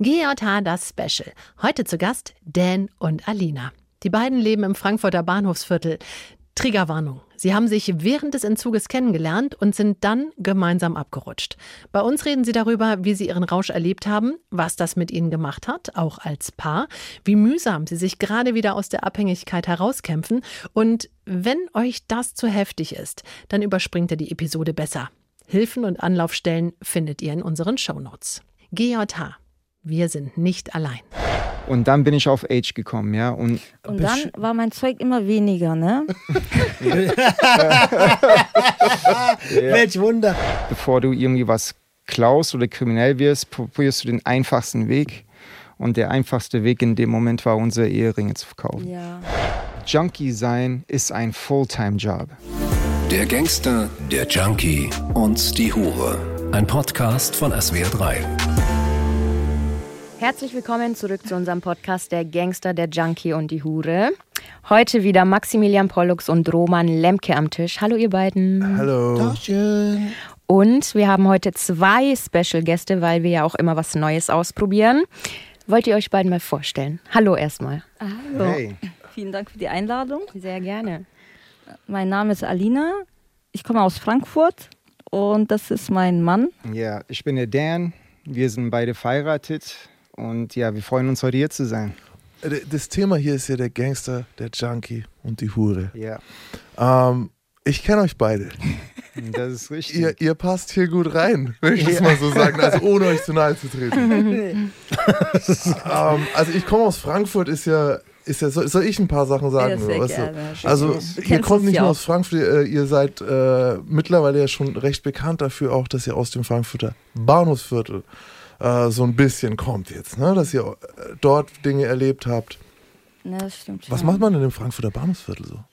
GJH das Special. Heute zu Gast Dan und Alina. Die beiden leben im Frankfurter Bahnhofsviertel. Triggerwarnung. Sie haben sich während des Entzuges kennengelernt und sind dann gemeinsam abgerutscht. Bei uns reden sie darüber, wie sie ihren Rausch erlebt haben, was das mit ihnen gemacht hat, auch als Paar, wie mühsam sie sich gerade wieder aus der Abhängigkeit herauskämpfen und wenn euch das zu heftig ist, dann überspringt ihr die Episode besser. Hilfen und Anlaufstellen findet ihr in unseren Shownotes. GJH wir sind nicht allein. Und dann bin ich auf Age gekommen, ja. Und, und dann war mein Zeug immer weniger, ne? Welch Wunder. Bevor du irgendwie was klaust oder kriminell wirst, probierst du den einfachsten Weg. Und der einfachste Weg in dem Moment war, unsere Eheringe zu verkaufen. Ja. Junkie sein ist ein Fulltime-Job. Der Gangster, der Junkie und die Hure. Ein Podcast von SWR3. Herzlich willkommen zurück zu unserem Podcast Der Gangster, der Junkie und die Hure. Heute wieder Maximilian Pollux und Roman Lemke am Tisch. Hallo ihr beiden. Hallo. Dankeschön. Und wir haben heute zwei Special-Gäste, weil wir ja auch immer was Neues ausprobieren. Wollt ihr euch beiden mal vorstellen? Hallo erstmal. Hallo. Hey. Vielen Dank für die Einladung. Sehr gerne. Mein Name ist Alina. Ich komme aus Frankfurt und das ist mein Mann. Ja, ich bin der Dan. Wir sind beide verheiratet. Und ja, wir freuen uns heute hier zu sein. Äh, das Thema hier ist ja der Gangster, der Junkie und die Hure. Ja. Ähm, ich kenne euch beide. Das ist richtig. Ihr, ihr, passt hier gut rein, wenn ich das mal so sagen, also ohne euch zu nahe zu treten. ähm, also ich komme aus Frankfurt, ist ja, ist ja, soll ich ein paar Sachen sagen? Ja, weißt gerne. Also ihr kommt nicht nur aus Frankfurt, ihr, ihr seid äh, mittlerweile ja schon recht bekannt dafür auch, dass ihr aus dem Frankfurter Bahnhofsviertel äh, so ein bisschen kommt jetzt, ne? dass ihr äh, dort Dinge erlebt habt. Ja, das stimmt. Was schon. macht man in dem Frankfurter Bahnhofsviertel so?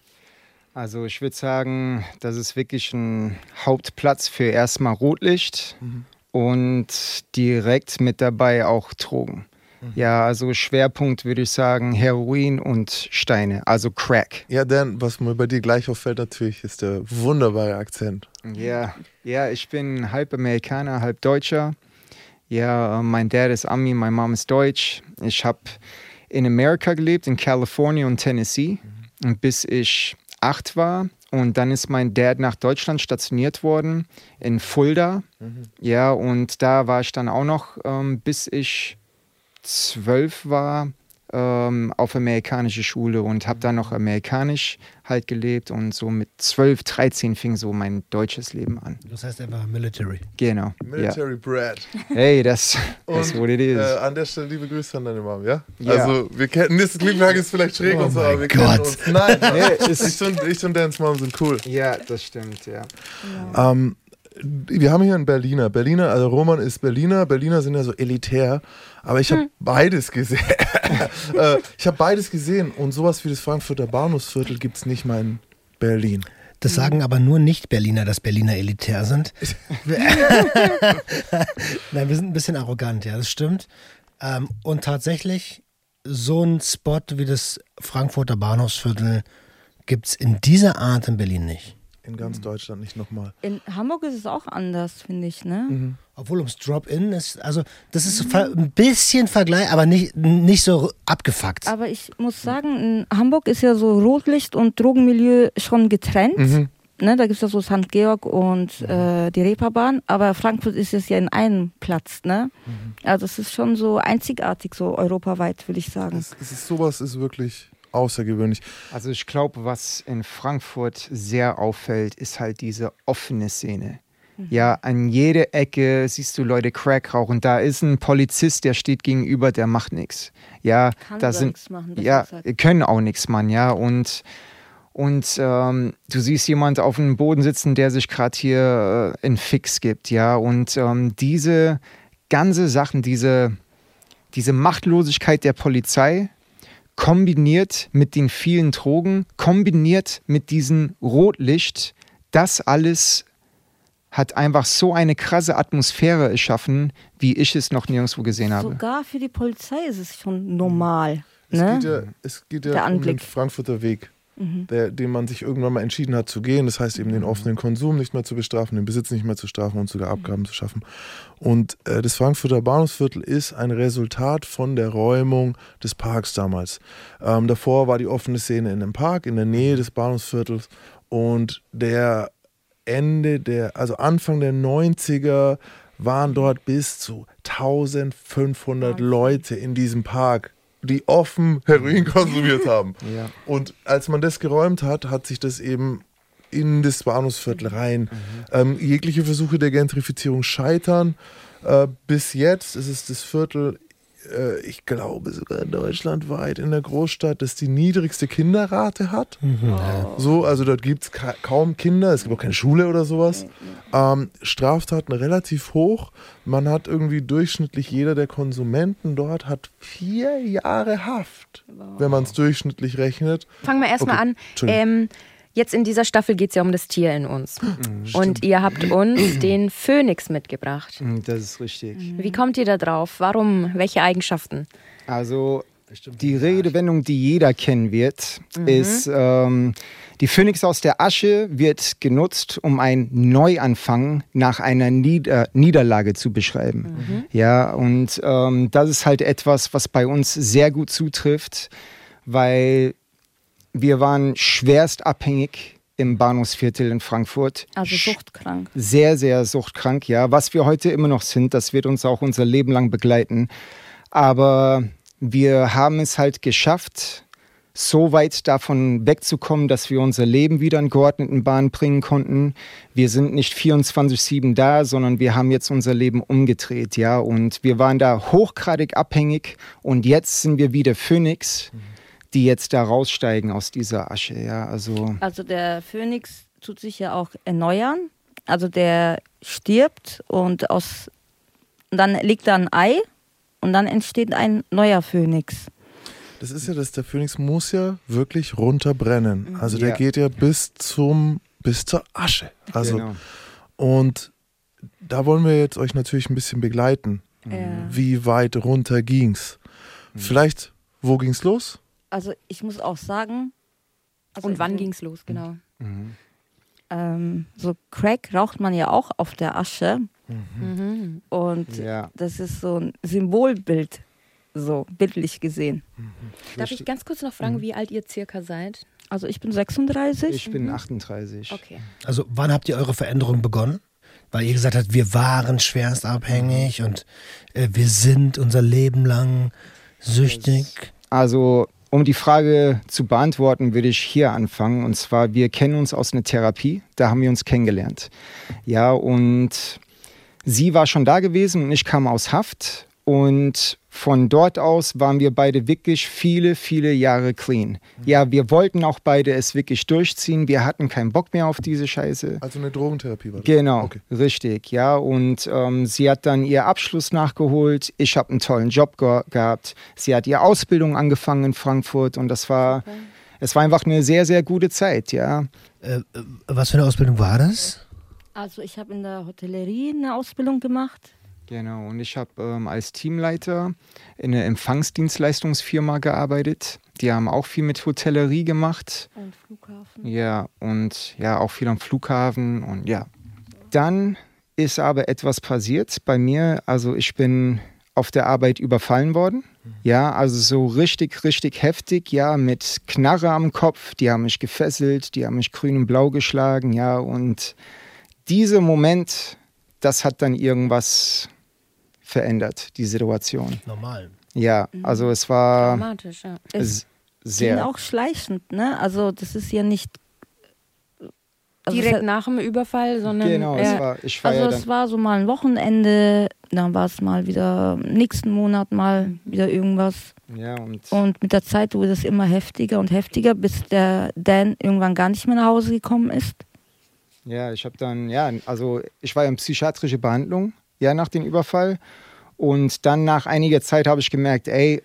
Also ich würde sagen, das ist wirklich ein Hauptplatz für erstmal Rotlicht mhm. und direkt mit dabei auch Drogen. Mhm. Ja, also Schwerpunkt würde ich sagen Heroin und Steine, also Crack. Ja, Dan, was mir bei dir gleich auffällt natürlich, ist der wunderbare Akzent. Ja, ja, ich bin halb Amerikaner, halb Deutscher. Ja, mein Dad ist Ami, meine Mom ist Deutsch. Ich habe in Amerika gelebt, in Kalifornien und Tennessee, mhm. bis ich acht war. Und dann ist mein Dad nach Deutschland stationiert worden, in Fulda. Mhm. Ja, und da war ich dann auch noch, ähm, bis ich zwölf war, ähm, auf amerikanische Schule und habe dann noch amerikanisch halt gelebt und so mit 12, 13 fing so mein deutsches Leben an. Das heißt einfach Military. Genau. Military ja. Brad. Hey, das, ist what it is. Äh, an der Stelle liebe Grüße an deine Mom, ja? ja. Also wir kennen, das klingt ist vielleicht schräg oh und so, aber wir Gott. kennen uns. Nein, nee, ich, und, ich und Dans Mom sind cool. Ja, das stimmt, ja. ja. Ähm, wir haben hier einen Berliner. Berliner, also Roman ist Berliner. Berliner sind ja so elitär. Aber ich habe hm. beides gesehen. Äh, ich habe beides gesehen. Und sowas wie das Frankfurter Bahnhofsviertel gibt es nicht mal in Berlin. Das sagen aber nur Nicht-Berliner, dass Berliner elitär sind. Nein, wir sind ein bisschen arrogant, ja, das stimmt. Ähm, und tatsächlich, so ein Spot wie das Frankfurter Bahnhofsviertel gibt es in dieser Art in Berlin nicht. In ganz Deutschland nicht nochmal. In Hamburg ist es auch anders, finde ich, ne? Mhm. Obwohl ums Drop-In ist, also das ist ein bisschen Vergleich, aber nicht, nicht so abgefuckt. Aber ich muss sagen, in Hamburg ist ja so Rotlicht und Drogenmilieu schon getrennt. Mhm. Ne, da gibt es ja so St. Georg und äh, die Reeperbahn, aber Frankfurt ist es ja in einem Platz. Ne? Mhm. Also es ist schon so einzigartig, so europaweit, würde ich sagen. Es, es ist, sowas ist wirklich außergewöhnlich. Also ich glaube, was in Frankfurt sehr auffällt, ist halt diese offene Szene. Mhm. Ja, an jeder Ecke siehst du Leute Crack rauchen. Da ist ein Polizist, der steht gegenüber, der macht nichts. Ja, Kann da sind machen, ja können auch nichts machen. Ja und und ähm, du siehst jemand auf dem Boden sitzen, der sich gerade hier äh, in Fix gibt. Ja und ähm, diese ganze Sachen, diese diese Machtlosigkeit der Polizei kombiniert mit den vielen Drogen, kombiniert mit diesem Rotlicht, das alles hat einfach so eine krasse Atmosphäre erschaffen, wie ich es noch nirgendwo gesehen habe. Sogar für die Polizei ist es schon normal. Es ne? geht ja, es geht ja um den Frankfurter Weg. Der, den man sich irgendwann mal entschieden hat zu gehen. Das heißt eben den offenen Konsum nicht mehr zu bestrafen, den Besitz nicht mehr zu strafen und sogar Abgaben zu schaffen. Und äh, das Frankfurter Bahnhofsviertel ist ein Resultat von der Räumung des Parks damals. Ähm, davor war die offene Szene in einem Park in der Nähe des Bahnhofsviertels. Und der Ende der, also Anfang der 90er waren dort bis zu 1500 Leute in diesem Park, die offen Heroin konsumiert haben. Ja. Und als man das geräumt hat, hat sich das eben in das Bahnhofsviertel rein. Mhm. Ähm, jegliche Versuche der Gentrifizierung scheitern. Äh, bis jetzt ist es das Viertel, äh, ich glaube sogar deutschlandweit in der Großstadt, das die niedrigste Kinderrate hat. So, also dort gibt es ka kaum Kinder, es gibt auch keine Schule oder sowas. Ähm, Straftaten relativ hoch. Man hat irgendwie durchschnittlich jeder der Konsumenten dort hat vier Jahre Haft, wenn man es durchschnittlich rechnet. Fangen wir erstmal Okay, an. Ähm, jetzt in dieser Staffel geht es ja um das Tier in uns. Und ihr habt uns den Phönix mitgebracht. Mm, Das ist richtig. Wie kommt ihr da drauf? Warum? Welche Eigenschaften? Also die Redewendung, die jeder kennen wird, ist, ähm, die Phönix aus der Asche wird genutzt, um einen Neuanfang nach einer Nieder Niederlage zu beschreiben. Ja, und ähm, das ist halt etwas, was bei uns sehr gut zutrifft, weil wir waren schwerst abhängig im Bahnhofsviertel in Frankfurt. Also suchtkrank. sehr, sehr suchtkrank, ja. Was wir heute immer noch sind, das wird uns auch unser Leben lang begleiten. Aber wir haben es halt geschafft, so weit davon wegzukommen, dass wir unser Leben wieder in geordneten Bahnen bringen konnten. Wir sind nicht 24-7 da, sondern wir haben jetzt unser Leben umgedreht, ja. Und wir waren da hochgradig abhängig und jetzt sind wir wieder Phoenix, die jetzt da raussteigen aus dieser Asche, ja. Also. Also der Phönix tut sich ja auch erneuern. Also der stirbt und aus und dann legt er ein Ei und dann entsteht ein neuer Phönix. Das ist ja das, der Phönix muss ja wirklich runterbrennen. Also der Ja. geht ja bis zum, bis zur Asche. Also, genau. und da wollen wir jetzt euch natürlich ein bisschen begleiten. Ja. Wie weit runter ging's? Vielleicht, wo ging's los? Also ich muss auch sagen. Also Und wann so, ging es los, genau? Ähm, so Crack raucht man ja auch auf der Asche. Mhm. Und Ja. das ist so ein Symbolbild, so bildlich gesehen. Darf ich ganz kurz noch fragen, wie alt ihr circa seid? Also ich bin 36. Ich bin 38. Okay. Also wann habt ihr eure Veränderung begonnen? Weil ihr gesagt habt, wir waren schwerst abhängig und äh, wir sind unser Leben lang süchtig. Also, um die Frage zu beantworten, würde ich hier anfangen. Und zwar, wir kennen uns aus einer Therapie. Da haben wir uns kennengelernt. Ja, und sie war schon da gewesen und ich kam aus Haft. Und von dort aus waren wir beide wirklich viele, viele Jahre clean. Ja, wir wollten auch beide es wirklich durchziehen. Wir hatten keinen Bock mehr auf diese Scheiße. Also eine Drogentherapie war das? Genau, Okay. richtig, ja. Und ähm, sie hat dann ihr Abschluss nachgeholt. Ich habe einen tollen Job ge gehabt. Sie hat ihre Ausbildung angefangen in Frankfurt und das war, es war einfach eine sehr, sehr gute Zeit, ja. Äh, äh, was für eine Ausbildung war das? Also ich habe in der Hotellerie eine Ausbildung gemacht. Genau, und ich habe ähm, als Teamleiter in einer Empfangsdienstleistungsfirma gearbeitet. Die haben auch viel mit Hotellerie gemacht. Am Flughafen. Ja, und ja, auch viel am Flughafen und ja. Dann ist aber etwas passiert bei mir. Also ich bin auf der Arbeit überfallen worden. Ja, also so richtig, richtig heftig, ja, mit Knarre am Kopf. Die haben mich gefesselt, die haben mich grün und blau geschlagen, ja. Und dieser Moment, das hat dann irgendwas verändert, die Situation. Normal. Ja, also es war Dramatisch, ja. Es s- ging sehr. auch schleichend, ne? Also das ist ja nicht also Direkt nach dem Überfall, sondern. Genau, es war, ich war also ja es war so mal ein Wochenende, dann war es mal wieder nächsten Monat mal wieder irgendwas. Ja, und Und mit der Zeit wurde es immer heftiger und heftiger, bis der Dan irgendwann gar nicht mehr nach Hause gekommen ist. Ja, ich habe dann, ja, also ich war ja in psychiatrische Behandlung, ja, nach dem Überfall. Und dann nach einiger Zeit habe ich gemerkt, ey,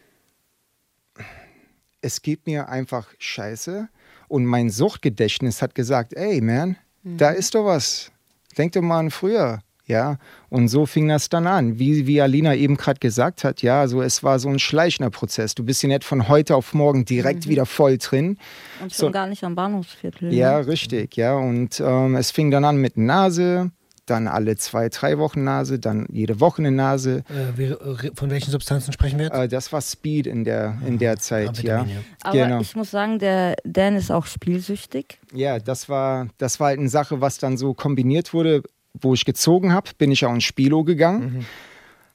es geht mir einfach scheiße. Und mein Suchtgedächtnis hat gesagt, ey, man, da ist doch was. Denk doch mal an früher. Ja, und so fing das dann an. Wie, wie Alina eben gerade gesagt hat, ja, so es war so ein schleichender Prozess. Du bist ja nicht von heute auf morgen direkt Mhm. wieder voll drin. Und schon So. gar nicht am Bahnhofsviertel. Ja, ne? richtig, ja. Und ähm, es fing dann an mit Nase, dann alle zwei, drei Wochen Nase, dann jede Woche eine Nase. Äh, äh, von welchen Substanzen sprechen wir jetzt? Äh, das war Speed in der, in der Zeit, ja. Aber Genau. ich muss sagen, der Dan ist auch spielsüchtig. Ja, das war, das war halt eine Sache, was dann so kombiniert wurde. Wo ich gezogen habe, bin ich auch ins Spilo gegangen.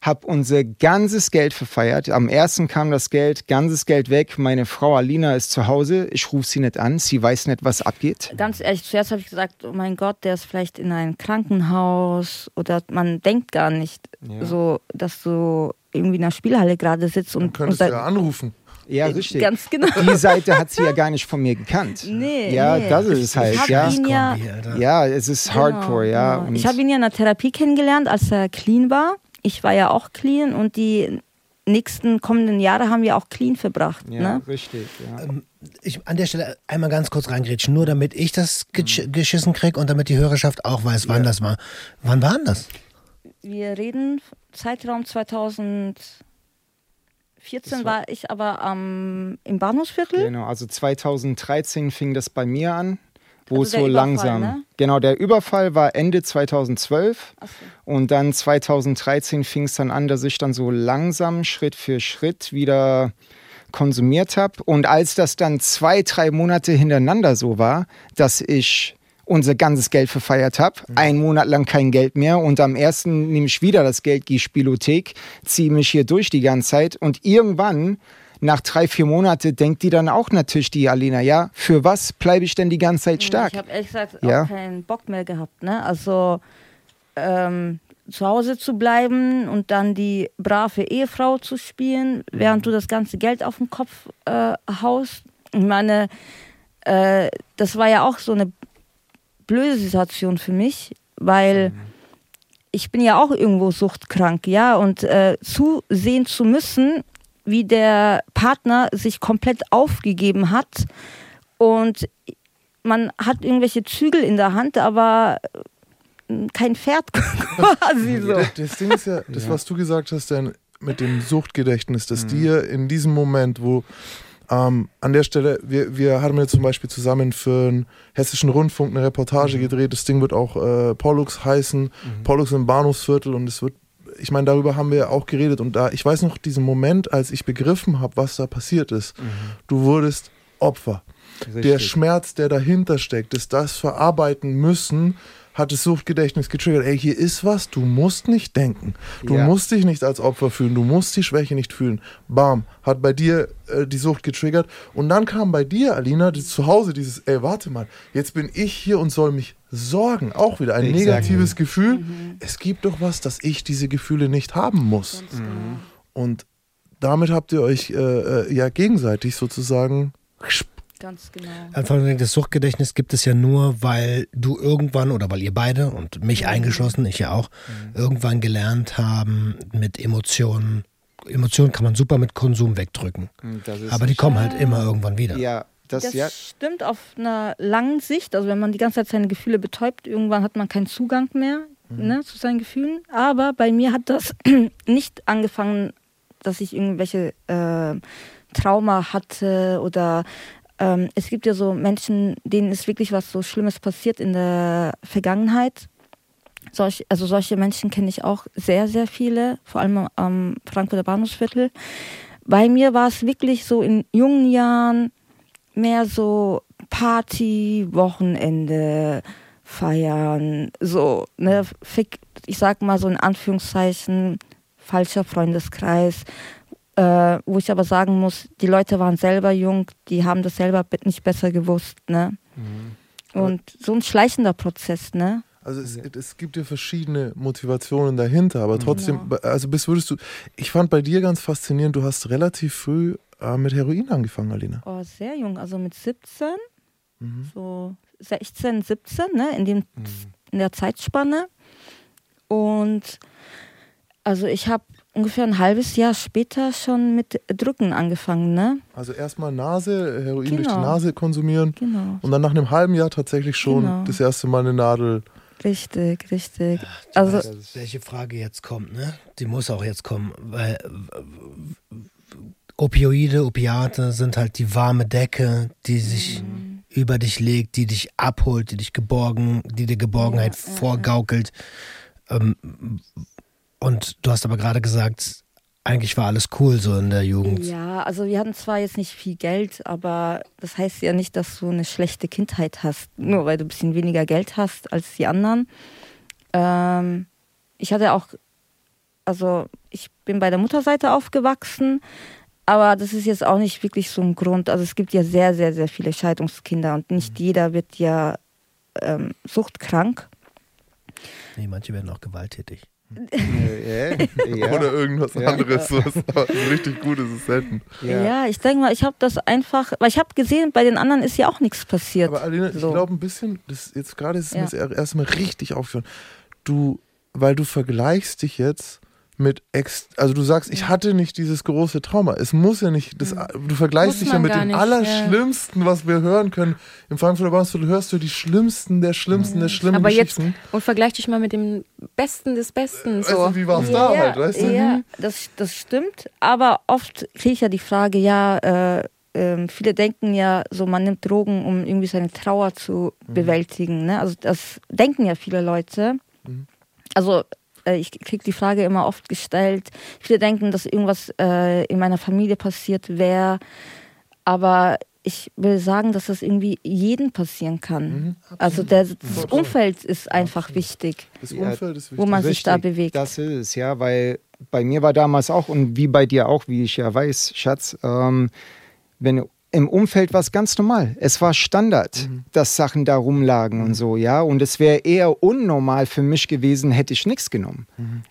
Hab unser ganzes Geld verfeiert. Am ersten kam das Geld, ganzes Geld weg. Meine Frau Alina ist zu Hause. Ich rufe sie nicht an. Sie weiß nicht, was abgeht. Ganz ehrlich, zuerst habe ich gesagt, oh mein Gott, der ist vielleicht in einem Krankenhaus oder man denkt gar nicht Ja. so, dass du irgendwie in der Spielhalle gerade sitzt Du und, könntest und ja anrufen. Ja, richtig. Ganz genau. Die Seite hat sie ja gar nicht von mir gekannt. Nee, ja, nee. das ist es Ich halt, hab ja. ihn ja. Ja, es ist Genau, Hardcore, ja. genau. Und Ich habe ihn ja in der Therapie kennengelernt, als er clean war. Ich war ja auch clean und die nächsten kommenden Jahre haben wir auch clean verbracht. ja, Ne? richtig, ja. Ähm, Ich an der Stelle einmal ganz kurz reingrätschen, nur damit ich das gesch geschissen krieg und damit die Hörerschaft auch weiß, wann das war. Wann war das? Wir reden Zeitraum 2014 Das war- war ich aber am im Bahnhofsviertel. Genau, also 2013 fing das bei mir an, wo Also es so Überfall, langsam. ne? Genau, der Überfall war Ende 2012 Ach so. und dann 2013 fing es dann an, dass ich dann so langsam Schritt für Schritt wieder konsumiert habe. Und als das dann zwei, drei Monate hintereinander so war, dass ich unser ganzes Geld verfeiert habe, Mhm. einen Monat lang kein Geld mehr und am ersten nehme ich wieder das Geld, gehe Spielothek, ziehe mich hier durch die ganze Zeit und irgendwann nach drei, vier Monate denkt die dann auch natürlich, die Alina, ja, für was bleibe ich denn die ganze Zeit stark? Ich habe ehrlich gesagt Ja. auch keinen Bock mehr gehabt. Ne? Also ähm, zu Hause zu bleiben und dann die brave Ehefrau zu spielen, während du das ganze Geld auf den Kopf äh, haust. Ich meine, äh, das war ja auch so eine blöde Situation für mich, weil ich bin ja auch irgendwo suchtkrank, ja, und äh, zusehen zu müssen, wie der Partner sich komplett aufgegeben hat und man hat irgendwelche Zügel in der Hand, aber äh, kein Pferd quasi so. Das, Ding ist ja, das, was du gesagt hast, dann mit dem Suchtgedächtnis, dass dir in diesem Moment, wo ähm, an der Stelle, wir, wir haben ja zum Beispiel zusammen für den Hessischen Rundfunk eine Reportage gedreht. Das Ding wird auch äh, Pollux heißen, Pollux im Bahnhofsviertel und es wird, ich meine, darüber haben wir ja auch geredet und da, ich weiß noch diesen Moment, als ich begriffen habe, was da passiert ist. Du wurdest Opfer. Der Richtig. Schmerz, der dahinter steckt, das das verarbeiten müssen, hat das Suchtgedächtnis getriggert. Ey, hier ist was, du musst nicht denken. Du Ja. musst dich nicht als Opfer fühlen, du musst die Schwäche nicht fühlen. Bam, hat bei dir äh, die Sucht getriggert. Und dann kam bei dir, Alina, zu Hause dieses, ey, warte mal, jetzt bin ich hier und soll mich sorgen. Auch wieder ein Exactly. negatives Gefühl. Es gibt doch was, dass ich diese Gefühle nicht haben muss. Und damit habt ihr euch äh, äh, ja gegenseitig sozusagen Ganz genau. Einfach nur das Suchtgedächtnis gibt es ja nur, weil du irgendwann oder weil ihr beide und mich eingeschlossen, ich ja auch, irgendwann gelernt haben, mit Emotionen. Emotionen kann man super mit Konsum wegdrücken. Ist Aber die kommen halt immer irgendwann wieder. ja, das, Das ja, stimmt auf einer langen Sicht. Also wenn man die ganze Zeit seine Gefühle betäubt, irgendwann hat man keinen Zugang mehr ne, zu seinen Gefühlen. Aber bei mir hat das nicht angefangen, dass ich irgendwelche äh, Trauma hatte oder ähm, es gibt ja so Menschen, denen ist wirklich was so Schlimmes passiert in der Vergangenheit. Solch, also solche Menschen kenne ich auch sehr, sehr viele, vor allem am Frankfurter Bahnhofsviertel. Bei mir war es wirklich so in jungen Jahren mehr so Party, Wochenende, feiern, so, ne, ich sag mal so in Anführungszeichen, falscher Freundeskreis, äh, wo ich aber sagen muss, die Leute waren selber jung, die haben das selber be- nicht besser gewusst, ne. Und so ein schleichender Prozess, ne. Also es, es gibt ja verschiedene Motivationen dahinter, aber trotzdem, Genau. also bis würdest du, ich fand bei dir ganz faszinierend, du hast relativ früh äh, mit Heroin angefangen, Alina. Oh, sehr jung, also mit 17, so 16, 17, ne, in, dem, in der Zeitspanne. Und also ich habe ungefähr ein halbes Jahr später schon mit Drücken angefangen, ne? Also erstmal Nase, Heroin durch die Genau. Nase konsumieren Genau. und dann nach einem halben Jahr tatsächlich schon Genau. das erste Mal eine Nadel Richtig, richtig. Du Also weißt, welche Frage jetzt kommt, ne? Die muss auch jetzt kommen, weil äh, Opioide, Opiate sind halt die warme Decke, die sich über dich legt, die dich abholt, die dich geborgen, die dir Geborgenheit vorgaukelt. Ähm, und du hast aber gerade gesagt, eigentlich war alles cool so in der Jugend. Ja, also wir hatten zwar jetzt nicht viel Geld, aber das heißt ja nicht, dass du eine schlechte Kindheit hast, nur weil du ein bisschen weniger Geld hast als die anderen. Ähm, ich hatte auch, also ich bin bei der Mutterseite aufgewachsen, aber das ist jetzt auch nicht wirklich so ein Grund. Also es gibt ja sehr, sehr, sehr viele Scheidungskinder und nicht jeder wird ja ähm, suchtkrank. Nee, manche werden auch gewalttätig. Oder irgendwas Ja. anderes. So richtig gut ist es selten. Ja, ich denke mal, ich habe das einfach, weil ich habe gesehen, bei den anderen ist ja auch nichts passiert. Aber Alina, ich So. glaube ein bisschen, das jetzt gerade ist es Ja. mir erstmal richtig aufgefallen. Du, weil du vergleichst dich jetzt mit ex, also du sagst, ich hatte nicht dieses große Trauma. Es muss ja nicht, das, du vergleichst Muss dich ja mit dem nicht, Allerschlimmsten, was wir hören können. Im Frankfurter Bahnhof hörst du die schlimmsten der schlimmsten der schlimmen Aber jetzt Geschichten. und vergleich dich mal mit dem Besten des Besten. weißt So. du, wie war es da halt, weißt du? Ja, das, das stimmt. Aber oft kriege ich ja die Frage, ja, äh, ähm, viele denken ja so, man nimmt Drogen, um irgendwie seine Trauer zu Mhm. bewältigen. Ne? Also das denken ja viele Leute. Mhm. Also äh, ich kriege die Frage immer oft gestellt. Viele denken, dass irgendwas äh, in meiner Familie passiert wäre. Aber ich will sagen, dass das irgendwie jeden passieren kann. Mhm. Also der, das Umfeld ist einfach wichtig, Das Umfeld ist wo wichtig. man sich da bewegt. Das ist es, ja, weil bei mir war damals auch und wie bei dir auch, wie ich ja weiß, Schatz, ähm, wenn im Umfeld war es ganz normal. Es war Standard, dass Sachen da rumlagen und so, ja. Und es wäre eher unnormal für mich gewesen, hätte ich nichts genommen.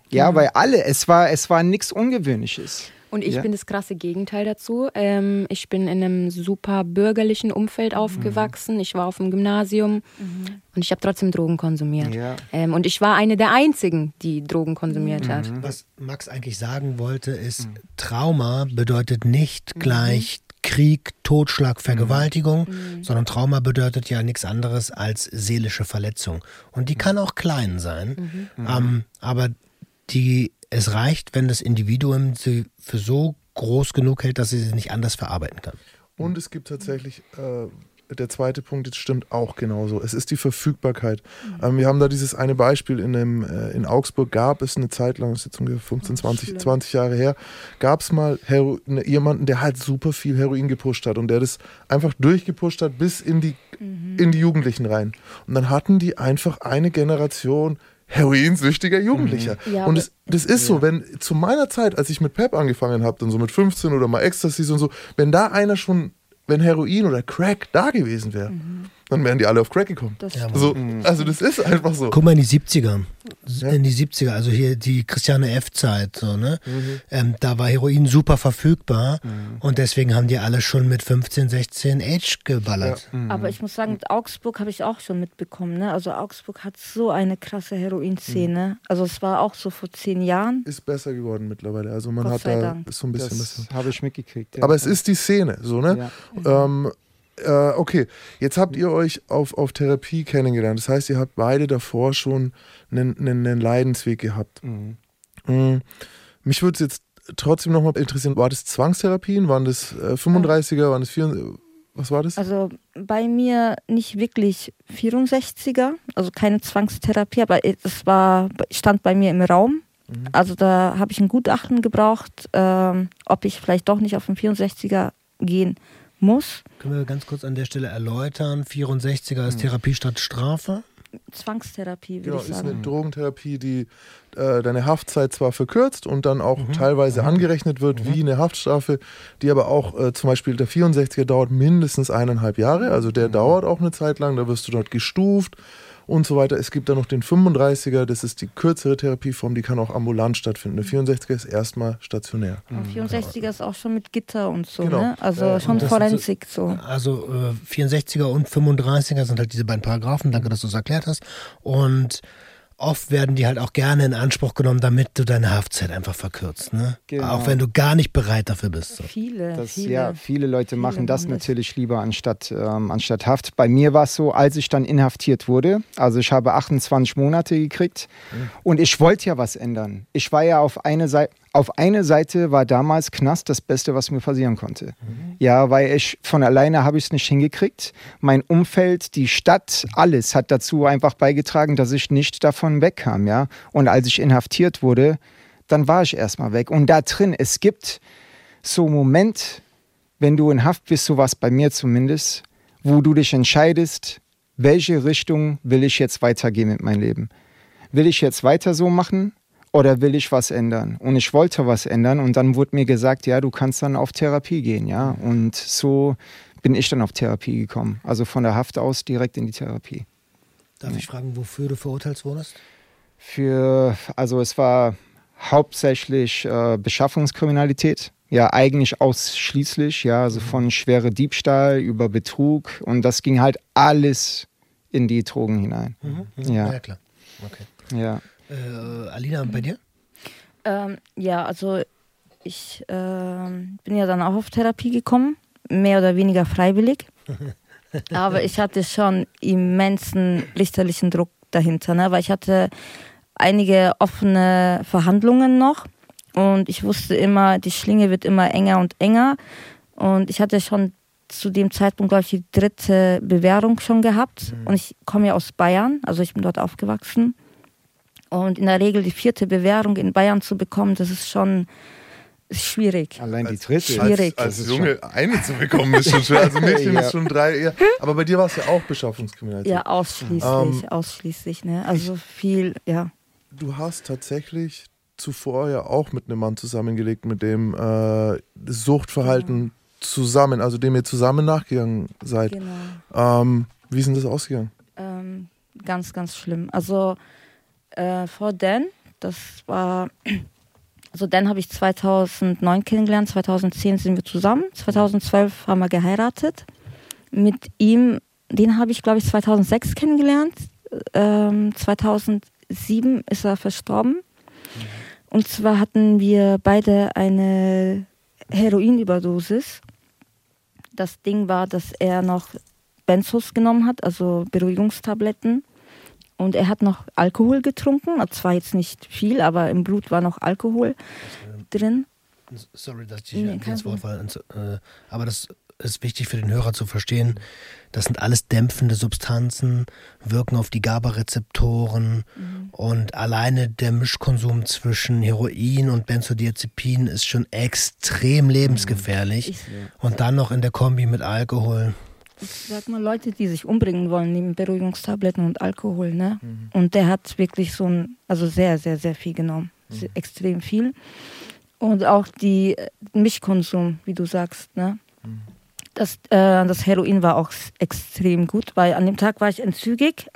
Ja, weil alle, es war, es war nichts Ungewöhnliches. Und ich Ja. bin das krasse Gegenteil dazu. Ähm, ich bin in einem super bürgerlichen Umfeld aufgewachsen. Ich war auf dem Gymnasium und ich habe trotzdem Drogen konsumiert. Ja. Ähm, und ich war eine der einzigen, die Drogen konsumiert hat. Was Max eigentlich sagen wollte, ist, Trauma bedeutet nicht gleich Krieg, Totschlag, Vergewaltigung, sondern Trauma bedeutet ja nichts anderes als seelische Verletzung. Und die kann auch klein sein, ähm, aber die, es reicht, wenn das Individuum sie für so groß genug hält, dass sie sie nicht anders verarbeiten kann. Und es gibt tatsächlich, äh, der zweite Punkt jetzt stimmt auch genauso. Es ist die Verfügbarkeit. Ähm, wir haben da dieses eine Beispiel in, einem, äh, in Augsburg gab es eine Zeit lang, das ist jetzt ungefähr 15, 20, 20 Jahre her, gab es mal Hero ne, jemanden, der halt super viel Heroin gepusht hat und der das einfach durchgepusht hat bis in die, in die Jugendlichen rein. Und dann hatten die einfach eine Generation heroinsüchtiger Jugendlicher. Ja, und es, das ist so, wenn zu meiner Zeit, als ich mit Pep angefangen habe, dann so mit 15 oder mal Ecstasy und so, wenn da einer schon, wenn Heroin oder Crack da gewesen wäre, dann wären die alle auf Crack gekommen. Das Ja, So, also das ist einfach so. Guck mal in die 70er. Ja. In die 70er, also hier die Christiane F-Zeit, so, ne? Ähm, da war Heroin super verfügbar und deswegen haben die alle schon mit 15, 16 Age geballert. Aber ich muss sagen, mit Augsburg habe ich auch schon mitbekommen. Ne? Also Augsburg hat so eine krasse Heroinszene. Also es war auch so vor zehn Jahren. Ist besser geworden mittlerweile. Also man Gott hat sei da Dank. ist so ein bisschen Das besser. habe ich mitgekriegt. Ja. Aber es ist die Szene, so, ne? Ähm, äh, okay, jetzt habt ihr euch auf, auf Therapie kennengelernt. Das heißt, ihr habt beide davor schon einen, einen, einen Leidensweg gehabt. Mhm. Mm, Mich würde es jetzt trotzdem nochmal interessieren, war das Zwangstherapien? Waren das äh, 35er? Waren das 4, was war das? Also bei mir nicht wirklich 64er, also keine Zwangstherapie, aber es war, stand bei mir im Raum. Also da habe ich ein Gutachten gebraucht, ähm, ob ich vielleicht doch nicht auf den 64er gehen muss. Können wir ganz kurz an der Stelle erläutern? 64er ist Therapie statt Strafe. Zwangstherapie, würde Genau, ich ist sagen. eine Drogentherapie, die äh, deine Haftzeit zwar verkürzt und dann auch teilweise angerechnet wird wie eine Haftstrafe, die aber auch äh, zum Beispiel der 64er dauert mindestens eineinhalb Jahre, also der dauert auch eine Zeit lang, da wirst du dort gestuft und so weiter. Es gibt dann noch den 35er, das ist die kürzere Therapieform, die kann auch ambulant stattfinden. Der 64er ist erstmal stationär. Und 64er ist auch schon mit Gitter und so, Genau. ne? Also Ja, schon Forensik so. Also äh, 64er und 35er sind halt diese beiden Paragraphen. Danke, dass du es erklärt hast. Und oft werden die halt auch gerne in Anspruch genommen, damit du deine Haftzeit einfach verkürzt. Ne? Genau. Auch wenn du gar nicht bereit dafür bist. So. Viele, Das, viele. ja, viele Leute viele machen das machen das. natürlich lieber anstatt, ähm, anstatt Haft. Bei mir war es so, als ich dann inhaftiert wurde, also ich habe 28 Monate gekriegt und ich wollte ja was ändern. Ich war ja auf eine Seite, auf eine Seite war damals Knast das Beste, was mir passieren konnte. Ja, weil ich von alleine habe ich es nicht hingekriegt. Mein Umfeld, die Stadt, alles hat dazu einfach beigetragen, dass ich nicht davon wegkam, ja. Und als ich inhaftiert wurde, dann war ich erstmal weg. Und da drin, es gibt so einen Moment, wenn du in Haft bist, sowas bei mir zumindest, wo du dich entscheidest, welche Richtung will ich jetzt weitergehen mit meinem Leben? Will ich jetzt weiter so machen oder will ich was ändern? Und ich wollte was ändern und dann wurde mir gesagt, ja, du kannst dann auf Therapie gehen, ja. Und so bin ich dann auf Therapie gekommen. Also von der Haft aus direkt in die Therapie. Darf ich fragen, wofür du verurteilt wurdest? Für, also es war hauptsächlich äh, Beschaffungskriminalität. Ja, eigentlich ausschließlich, ja, also von schwere Diebstahl über Betrug und das ging halt alles in die Drogen hinein. Ja. ja klar. Okay. Ja. Äh, Alina, bei dir? Ähm, ja, also ich ähm, bin ja dann auch auf Therapie gekommen, mehr oder weniger freiwillig. Aber ich hatte schon immensen richterlichen Druck dahinter, ne? weil ich hatte einige offene Verhandlungen noch und ich wusste immer, die Schlinge wird immer enger und enger und ich hatte schon zu dem Zeitpunkt, glaube ich, die dritte Bewährung schon gehabt und ich komme ja aus Bayern, also ich bin dort aufgewachsen und in der Regel die vierte Bewährung in Bayern zu bekommen, das ist schon schwierig. Allein die dritte. Schwierig. Als, als Junge eine zu bekommen ist schon schwer. Also Mädchen Ja. ist schon drei. Ja. Aber bei dir war es ja auch Beschaffungskriminalität. Ja, ausschließlich, Ähm, ausschließlich, ne? Also viel, ja. Du hast tatsächlich zuvor ja auch mit einem Mann zusammengelegt, mit dem äh, Suchtverhalten zusammen, also dem ihr zusammen nachgegangen seid. Genau. Ähm, wie ist denn das ausgegangen? Ähm, ganz, ganz schlimm. Also äh, vor Dan, das war, also Dan habe ich 2009 kennengelernt, 2010 sind wir zusammen, 2012 haben wir geheiratet. Mit ihm, den habe ich glaube ich 2006 kennengelernt, ähm, 2007 ist er verstorben. Und zwar hatten wir beide eine Heroinüberdosis. Das Ding war, dass er noch Benzos genommen hat, also Beruhigungstabletten. Und er hat noch Alkohol getrunken, zwar jetzt nicht viel, aber im Blut war noch Alkohol drin. Sorry, dass ich Nee, ins Wort falle. Äh, Aber das ist wichtig für den Hörer zu verstehen. Das sind alles dämpfende Substanzen, wirken auf die GABA-Rezeptoren und alleine der Mischkonsum zwischen Heroin und Benzodiazepin ist schon extrem lebensgefährlich. Ich, Und dann noch in der Kombi mit Alkohol. Ich sag mal, Leute, die sich umbringen wollen, nehmen Beruhigungstabletten und Alkohol, ne? Und der hat wirklich so ein, also sehr, sehr, sehr viel genommen. Sehr- Extrem viel. Und auch die äh, Mischkonsum, wie du sagst, ne? Das, äh, das Heroin war auch extrem gut, weil an dem Tag war ich entzügig.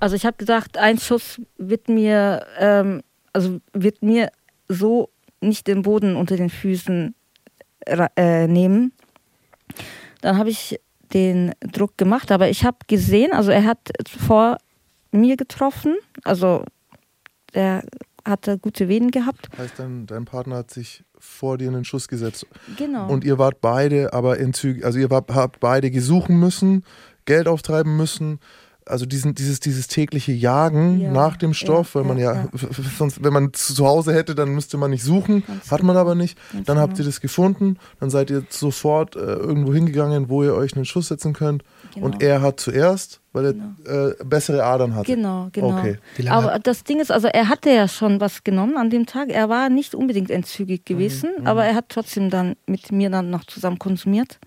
Also ich habe gesagt, ein Schuss wird mir, ähm, also wird mir so nicht den Boden unter den Füßen ra- äh, nehmen. Dann habe ich den Druck gemacht, aber ich habe gesehen, also er hat vor mir getroffen, also er hatte gute Venen gehabt. Heißt, dein, dein Partner hat sich vor dir einen Schuss gesetzt. Genau. Und ihr wart beide aber in Zügen, also ihr wart, habt beide gesuchen müssen, Geld auftreiben müssen. Also diesen, dieses, dieses tägliche Jagen Ja, nach dem Stoff, ja, weil man ja, ja, sonst, wenn man zu Hause hätte, dann müsste man nicht suchen. Ganz Hat man aber nicht. Ganz Dann habt genau. ihr das gefunden, dann seid ihr sofort äh, irgendwo hingegangen, wo ihr euch einen Schuss setzen könnt. Genau. Und er hat zuerst, weil er äh, bessere Adern hatte. Genau, genau. Okay. Aber hat- das Ding ist, also er hatte ja schon was genommen an dem Tag. Er war nicht unbedingt entzügig gewesen, aber er hat trotzdem dann mit mir dann noch zusammen konsumiert.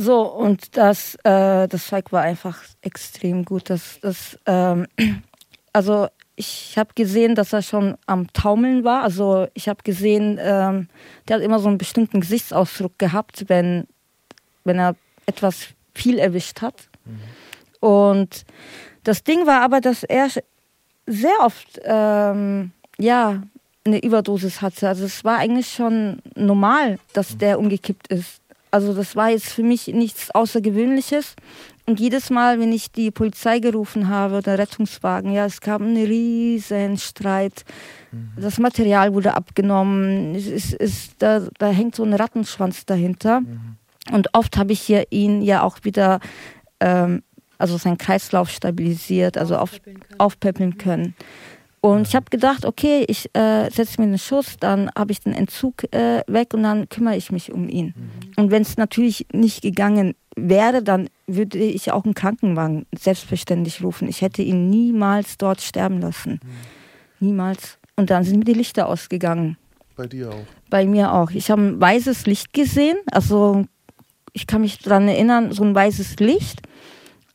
So, und das, äh, das Zeug war einfach extrem gut. Das, das, ähm, also ich habe gesehen, dass er schon am Taumeln war. Also ich habe gesehen, ähm, der hat immer so einen bestimmten Gesichtsausdruck gehabt, wenn, wenn er etwas viel erwischt hat. Und das Ding war aber, dass er sehr oft ähm, ja, eine Überdosis hatte. Also es war eigentlich schon normal, dass der umgekippt ist. Also das war jetzt für mich nichts Außergewöhnliches. Und jedes Mal, wenn ich die Polizei gerufen habe oder Rettungswagen, ja, es gab einen riesen Streit. Mhm. Das Material wurde abgenommen. Es ist, es, da, da hängt so ein Rattenschwanz dahinter. Mhm. Und oft habe ich hier ihn ja auch wieder, ähm, also seinen Kreislauf stabilisiert, also aufpäppeln können. Aufpäppeln können. Und ich habe gedacht, okay, ich äh, setze mir einen Schuss, dann habe ich den Entzug äh, weg und dann kümmere ich mich um ihn. Mhm. Und wenn es natürlich nicht gegangen wäre, dann würde ich auch einen Krankenwagen selbstverständlich rufen. Ich hätte ihn niemals dort sterben lassen. Mhm. Niemals. Und dann sind mir die Lichter ausgegangen. Bei dir auch? Bei mir auch. Ich habe ein weißes Licht gesehen. Also ich kann mich daran erinnern, so ein weißes Licht.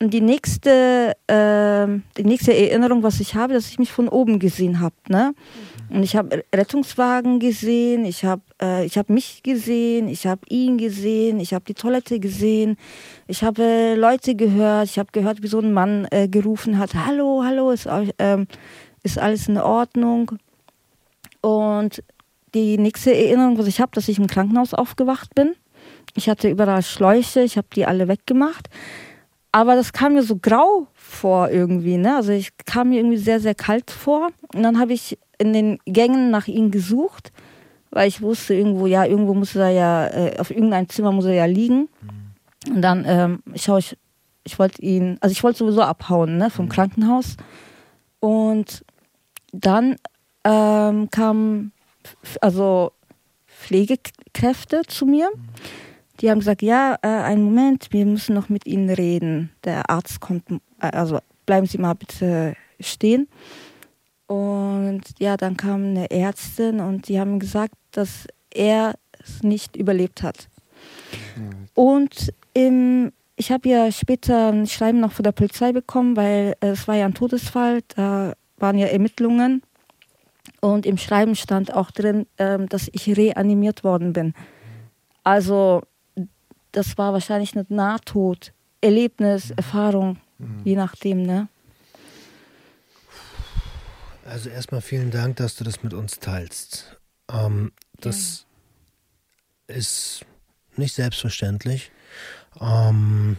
Die nächste, äh, die nächste Erinnerung, was ich habe, dass ich mich von oben gesehen habe. Ne? Und ich habe Rettungswagen gesehen, ich habe äh, hab mich gesehen, ich habe ihn gesehen, ich habe die Toilette gesehen, ich habe äh, Leute gehört, ich habe gehört, wie so ein Mann äh, gerufen hat, hallo, hallo, ist, ähm, ist alles in Ordnung? Und die nächste Erinnerung, was ich habe, dass ich im Krankenhaus aufgewacht bin. Ich hatte überall Schläuche, ich habe die alle weggemacht. Aber das kam mir so grau vor irgendwie, ne? Also ich kam mir irgendwie sehr, sehr kalt vor. Und dann habe ich in den Gängen nach ihm gesucht, weil ich wusste irgendwo, ja, irgendwo muss er ja, äh, auf irgendeinem Zimmer muss er ja liegen. Mhm. Und dann ähm, schaue ich, ich wollte ihn, also ich wollte sowieso abhauen, ne, vom mhm. Krankenhaus. Und dann ähm, kamen also Pflegekräfte zu mir. Mhm die haben gesagt, ja, äh, einen Moment, wir müssen noch mit Ihnen reden. Der Arzt kommt, äh, also bleiben Sie mal bitte stehen. Und ja, dann kam eine Ärztin und die haben gesagt, dass er es nicht überlebt hat. Und im, ich habe ja später ein Schreiben noch von der Polizei bekommen, weil es war ja ein Todesfall, da waren ja Ermittlungen. Und im Schreiben stand auch drin, ähm, dass ich reanimiert worden bin. Also das war wahrscheinlich eine Nahtod-Erlebnis, mhm. Erfahrung, mhm. je nachdem, ne? Also erstmal vielen Dank, dass du das mit uns teilst. Ähm, das ja. ist nicht selbstverständlich. Ähm,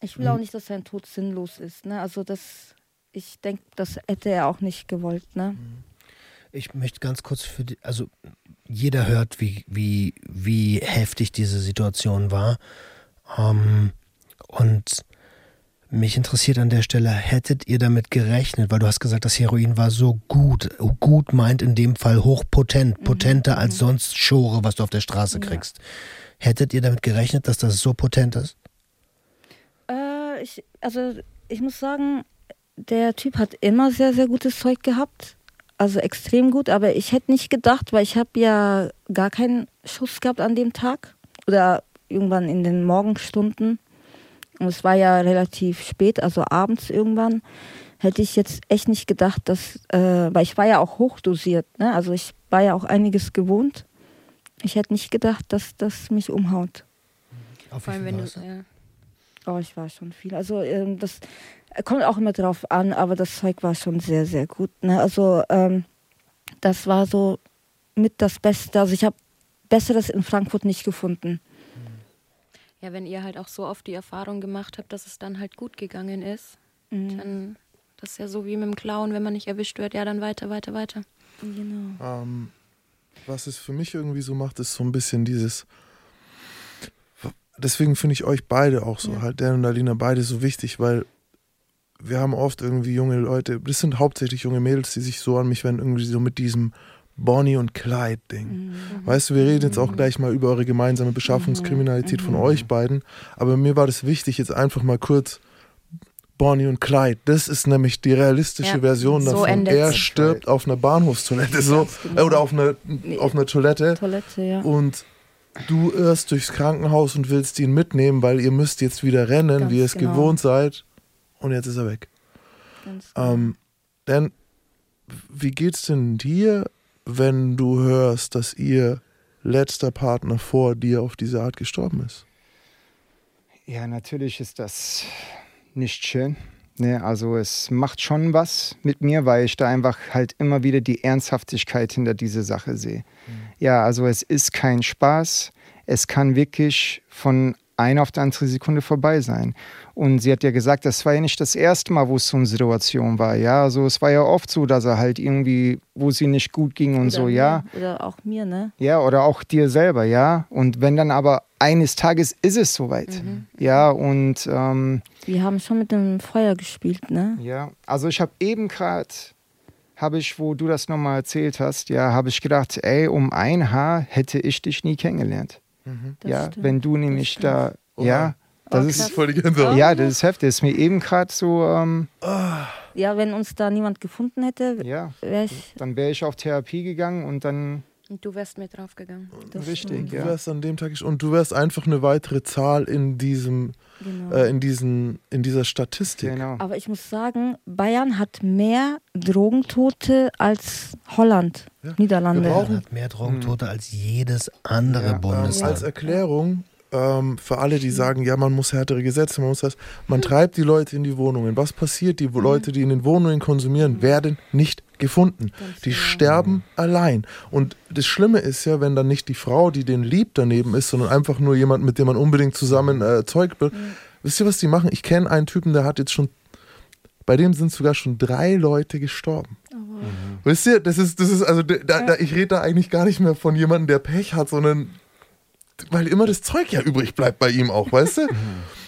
ich will auch nicht, dass sein Tod sinnlos ist. Ne? Also das, ich denke, das hätte er auch nicht gewollt. Ne? Mhm. Ich möchte ganz kurz für die, also jeder hört, wie, wie, wie heftig diese Situation war. Ähm, und mich interessiert an der Stelle, hättet ihr damit gerechnet, weil du hast gesagt, das Heroin war so gut. Gut meint in dem Fall hochpotent, mhm. potenter als mhm. sonst Schore, was du auf der Straße kriegst. Ja. Hättet ihr damit gerechnet, dass das so potent ist? Äh, ich, also ich muss sagen, der Typ hat immer sehr, sehr gutes Zeug gehabt also extrem gut, aber ich hätte nicht gedacht, weil ich habe ja gar keinen Schuss gehabt an dem Tag oder irgendwann in den Morgenstunden. Und es war ja relativ spät, also abends irgendwann. Hätte ich jetzt echt nicht gedacht, dass, äh, weil ich war ja auch hochdosiert, ne? also ich war ja auch einiges gewohnt. Ich hätte nicht gedacht, dass das mich umhaut. Auf Vor allem, wenn du, ja. Oh, ich war schon viel. Also ähm, das kommt auch immer drauf an, aber das Zeug war schon sehr, sehr gut. Ne? Also ähm, das war so mit das Beste. Also ich habe Besseres in Frankfurt nicht gefunden. Ja, wenn ihr halt auch so oft die Erfahrung gemacht habt, dass es dann halt gut gegangen ist, mhm. dann das ist ja so wie mit dem Clown, wenn man nicht erwischt wird, ja dann weiter, weiter, weiter. Genau. Ähm, was es für mich irgendwie so macht, ist so ein bisschen dieses, deswegen finde ich euch beide auch so, ja. halt Dan und Alina beide so wichtig, weil wir haben oft irgendwie junge Leute, das sind hauptsächlich junge Mädels, die sich so an mich wenden, irgendwie so mit diesem Bonnie und Clyde-Ding. Mhm. Weißt du, wir reden jetzt auch mhm. gleich mal über eure gemeinsame Beschaffungskriminalität mhm. von euch beiden, aber mir war das wichtig, jetzt einfach mal kurz Bonnie und Clyde. Das ist nämlich die realistische ja, Version so davon. Er stirbt auf einer Bahnhofstoilette so, genau. oder auf einer, auf einer Toilette. Toilette ja. Und du irrst durchs Krankenhaus und willst ihn mitnehmen, weil ihr müsst jetzt wieder rennen, Ganz wie ihr es genau. gewohnt seid. Und jetzt ist er weg. Ganz genau. Ähm, denn wie geht's denn dir, wenn du hörst, dass ihr letzter Partner vor dir auf diese Art gestorben ist? Ja, natürlich ist das nicht schön. Ne, also es macht schon was mit mir, weil ich da einfach halt immer wieder die Ernsthaftigkeit hinter dieser Sache sehe. Ja, also es ist kein Spaß. Es kann wirklich von einer auf die andere Sekunde vorbei sein. Und sie hat ja gesagt, das war ja nicht das erste Mal, wo es so eine Situation war. Ja, also es war ja oft so, dass er halt irgendwie, wo sie nicht gut ging und Oder so, mir, ja. Oder auch mir, ne? Ja, oder auch dir selber, ja. Und wenn dann aber eines Tages ist es soweit. Ja, und ähm, Wir haben schon mit dem Feuer gespielt, ne? ja, also ich habe eben gerade, habe ich, wo du das nochmal erzählt hast, ja, habe ich gedacht, ey, um ein Haar hätte ich dich nie kennengelernt. Das ja, stimmt. wenn du nämlich da, ja, das Oh, ist. Voll die Gänsehaut. ja, das ist heftig. Das ist mir eben gerade so, ähm, Ja, wenn uns da niemand gefunden hätte, ja, wäre ich. dann wäre ich auf Therapie gegangen und dann Und du wärst mit draufgegangen. Das richtig, Du ja. wärst an dem Tag und du wärst einfach eine weitere Zahl in diesem, Genau. äh, in diesen, in dieser Statistik. Genau. Aber ich muss sagen, Bayern hat mehr Drogentote als Holland, Niederlande. Wir brauchen- Bayern hat mehr Drogentote als jedes andere Ja. Ähm, Bundesland. als Erklärung ähm, für alle, die sagen, ja, man muss härtere Gesetze, man muss das, man treibt die Leute in die Wohnungen. Was passiert? Die Leute, die in den Wohnungen konsumieren, werden nicht gefunden. Die sterben allein. Und das Schlimme ist ja, wenn dann nicht die Frau, die den liebt, daneben ist, sondern einfach nur jemand, mit dem man unbedingt zusammen äh, Zeug will. Wisst ihr, was die machen? Ich kenne einen Typen, der hat jetzt schon, bei dem sind sogar schon drei Leute gestorben. Wisst ihr, das ist, das ist, also da, da, ich rede da eigentlich gar nicht mehr von jemandem, der Pech hat, sondern weil immer das Zeug ja übrig bleibt bei ihm auch, weißt du?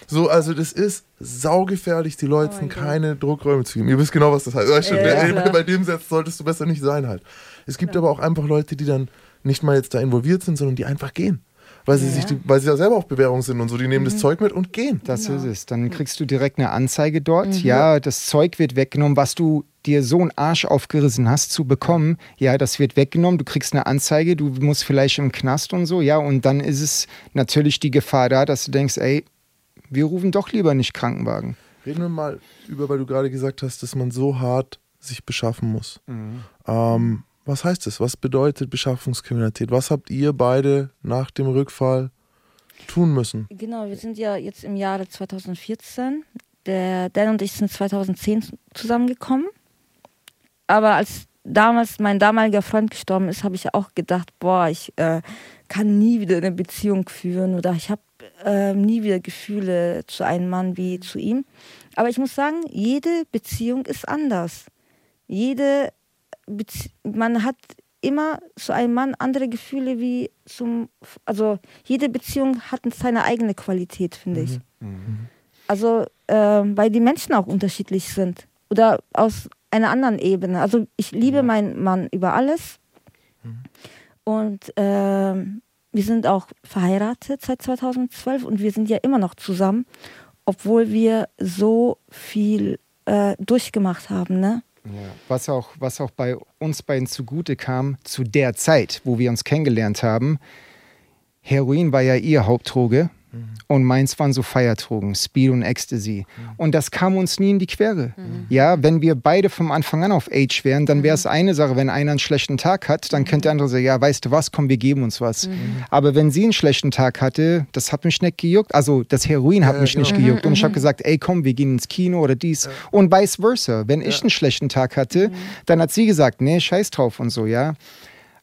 So, also das ist saugefährlich, die Leuten Gott. keine Druckräume zu geben. Ihr wisst genau, was das heißt. Weißt du, Ja, klar. bei dem Satz solltest du besser nicht sein halt. Es gibt aber auch einfach Leute, die dann nicht mal jetzt da involviert sind, sondern die einfach gehen. Weil sie, Ja. sich die, weil sie ja selber auf Bewährung sind und so, die nehmen das Zeug mit und gehen. Das ist es. Dann kriegst du direkt eine Anzeige dort. Ja, das Zeug wird weggenommen, was du dir so einen Arsch aufgerissen hast zu bekommen. Ja, das wird weggenommen. Du kriegst eine Anzeige. Du musst vielleicht im Knast und so. Ja, und dann ist es natürlich die Gefahr da, dass du denkst, ey, wir rufen doch lieber nicht Krankenwagen. Reden wir mal über, weil du gerade gesagt hast, dass man so hart sich beschaffen muss. Ähm, was heißt das? Was bedeutet Beschaffungskriminalität? Was habt ihr beide nach dem Rückfall tun müssen? Genau, wir sind ja jetzt im Jahre 2014. Der Dan und ich sind 2010 zusammengekommen. Aber als damals mein damaliger Freund gestorben ist, habe ich auch gedacht, boah, ich äh, kann nie wieder eine Beziehung führen oder ich habe äh, nie wieder Gefühle zu einem Mann wie zu ihm. Aber ich muss sagen, jede Beziehung ist anders. Jede man hat immer zu einem Mann andere Gefühle wie zum, also jede Beziehung hat seine eigene Qualität, finde ich. Also, ähm, weil die Menschen auch unterschiedlich sind oder aus einer anderen Ebene. Also ich liebe meinen Mann über alles und ähm, wir sind auch verheiratet seit 2012 und wir sind ja immer noch zusammen, obwohl wir so viel äh, durchgemacht haben, ne? Ja. Was, auch, was auch bei uns beiden zugute kam, zu der Zeit, wo wir uns kennengelernt haben, Heroin war ja ihr Hauptdroge und meins waren so Feierdrogen, Speed und Ecstasy. Und das kam uns nie in die Quere. Ja, wenn wir beide vom Anfang an auf Age wären, dann wäre es eine Sache, wenn einer einen schlechten Tag hat, dann könnte der andere sagen, ja, weißt du was, komm, wir geben uns was. Aber wenn sie einen schlechten Tag hatte, das hat mich nicht gejuckt. Also das Heroin hat Ja, mich nicht genau. gejuckt. Und ich habe gesagt, ey, komm, wir gehen ins Kino oder dies. Und vice versa. Wenn ich einen schlechten Tag hatte, dann hat sie gesagt, nee, scheiß drauf und so, ja.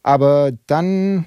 Aber dann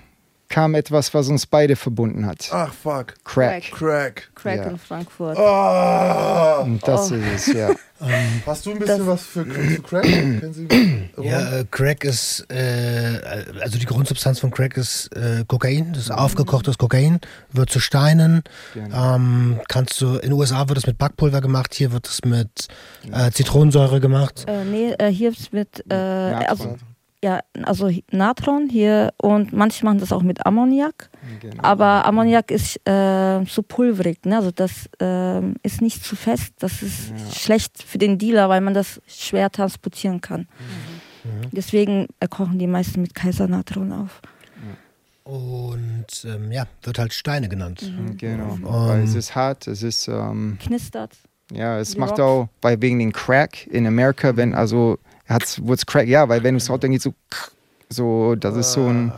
kam etwas, was uns beide verbunden hat. Ach, fuck. Crack. Crack. Crack Ja. in Frankfurt. Ah. Und das ist es, ja. Hast du ein bisschen was für, für Crack? Ja, äh, Crack ist, äh, also die Grundsubstanz von Crack ist äh, Kokain, das ist aufgekochtes Kokain, wird zu Steinen. Ähm, kannst du, in den USA wird es mit Backpulver gemacht, hier wird es mit äh, Zitronensäure gemacht. Äh, nee, äh, hier ist mit, äh, Natron. also, ja, also Natron hier und manche machen das auch mit Ammoniak. Genau. Aber Ammoniak ist äh, so pulverig, ne? also das ähm, ist nicht zu fest. Das ist schlecht für den Dealer, weil man das schwer transportieren kann. Deswegen äh, kochen die meisten mit Kaisernatron auf. Und ähm, ja, wird halt Steine genannt. Genau. Ähm, Weil es ist hart, es ist, ähm, Knistert. ja, es Die macht Rocks. auch, weil wegen den Crack in Amerika, wenn, also, hat's, wird's Crack, ja, weil wenn du es haut, dann geht so, so, das ist so ein,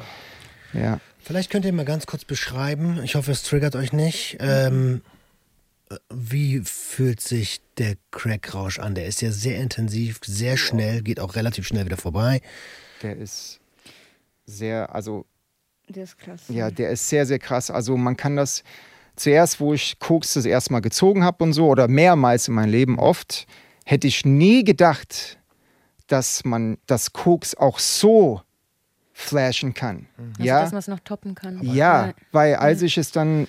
ja. Vielleicht könnt ihr mal ganz kurz beschreiben, ich hoffe, es triggert euch nicht, ähm, äh, wie fühlt sich der Crackrausch an? Der ist ja sehr intensiv, sehr schnell, geht auch relativ schnell wieder vorbei. Der ist sehr, also Der ist krass. Ja, der ist sehr, sehr krass. Also man kann das zuerst, wo ich Koks das erste Mal gezogen habe und so, oder mehrmals in meinem Leben oft, hätte ich nie gedacht, dass man das Koks auch so flashen kann. Also, Ja, dass man es noch toppen kann. ja, weil als ich es dann,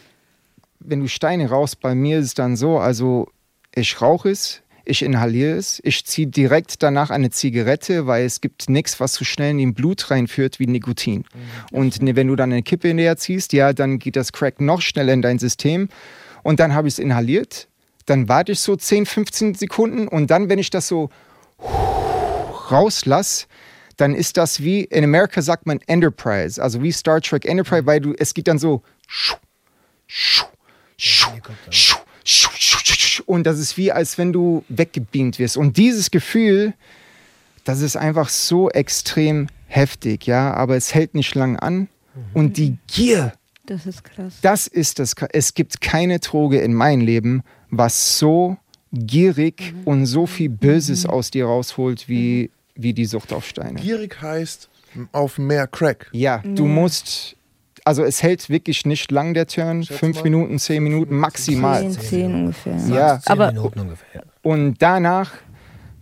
wenn du Steine rauchst, bei mir ist es dann so, also ich rauche es, ich inhaliere es, ich ziehe direkt danach eine Zigarette, weil es gibt nichts, was so schnell in den Blut reinführt wie Nikotin. Und ne, wenn du dann eine Kippe näher ziehst, ja, dann geht das Crack noch schneller in dein System. Und dann habe ich es inhaliert, dann warte ich so 10, 15 Sekunden und dann, wenn ich das so rauslasse, dann ist das wie, in Amerika sagt man Enterprise, also wie Star Trek Enterprise, weil du, es geht dann so und das ist wie, als wenn du weggebeamt wirst. Und dieses Gefühl, das ist einfach so extrem heftig, ja, aber es hält nicht lang an. Und die Gier, Das ist krass. das ist das. Es gibt keine Droge in meinem Leben, was so gierig und so viel Böses aus dir rausholt wie, wie die Sucht auf Steine. Gierig heißt auf mehr Crack. Ja, du musst. Also es hält wirklich nicht lang der Turn, Schätz fünf mal. Minuten, zehn Minuten maximal. Zehn, zehn ungefähr. Ja, Zehn aber- Minuten ungefähr. Und danach,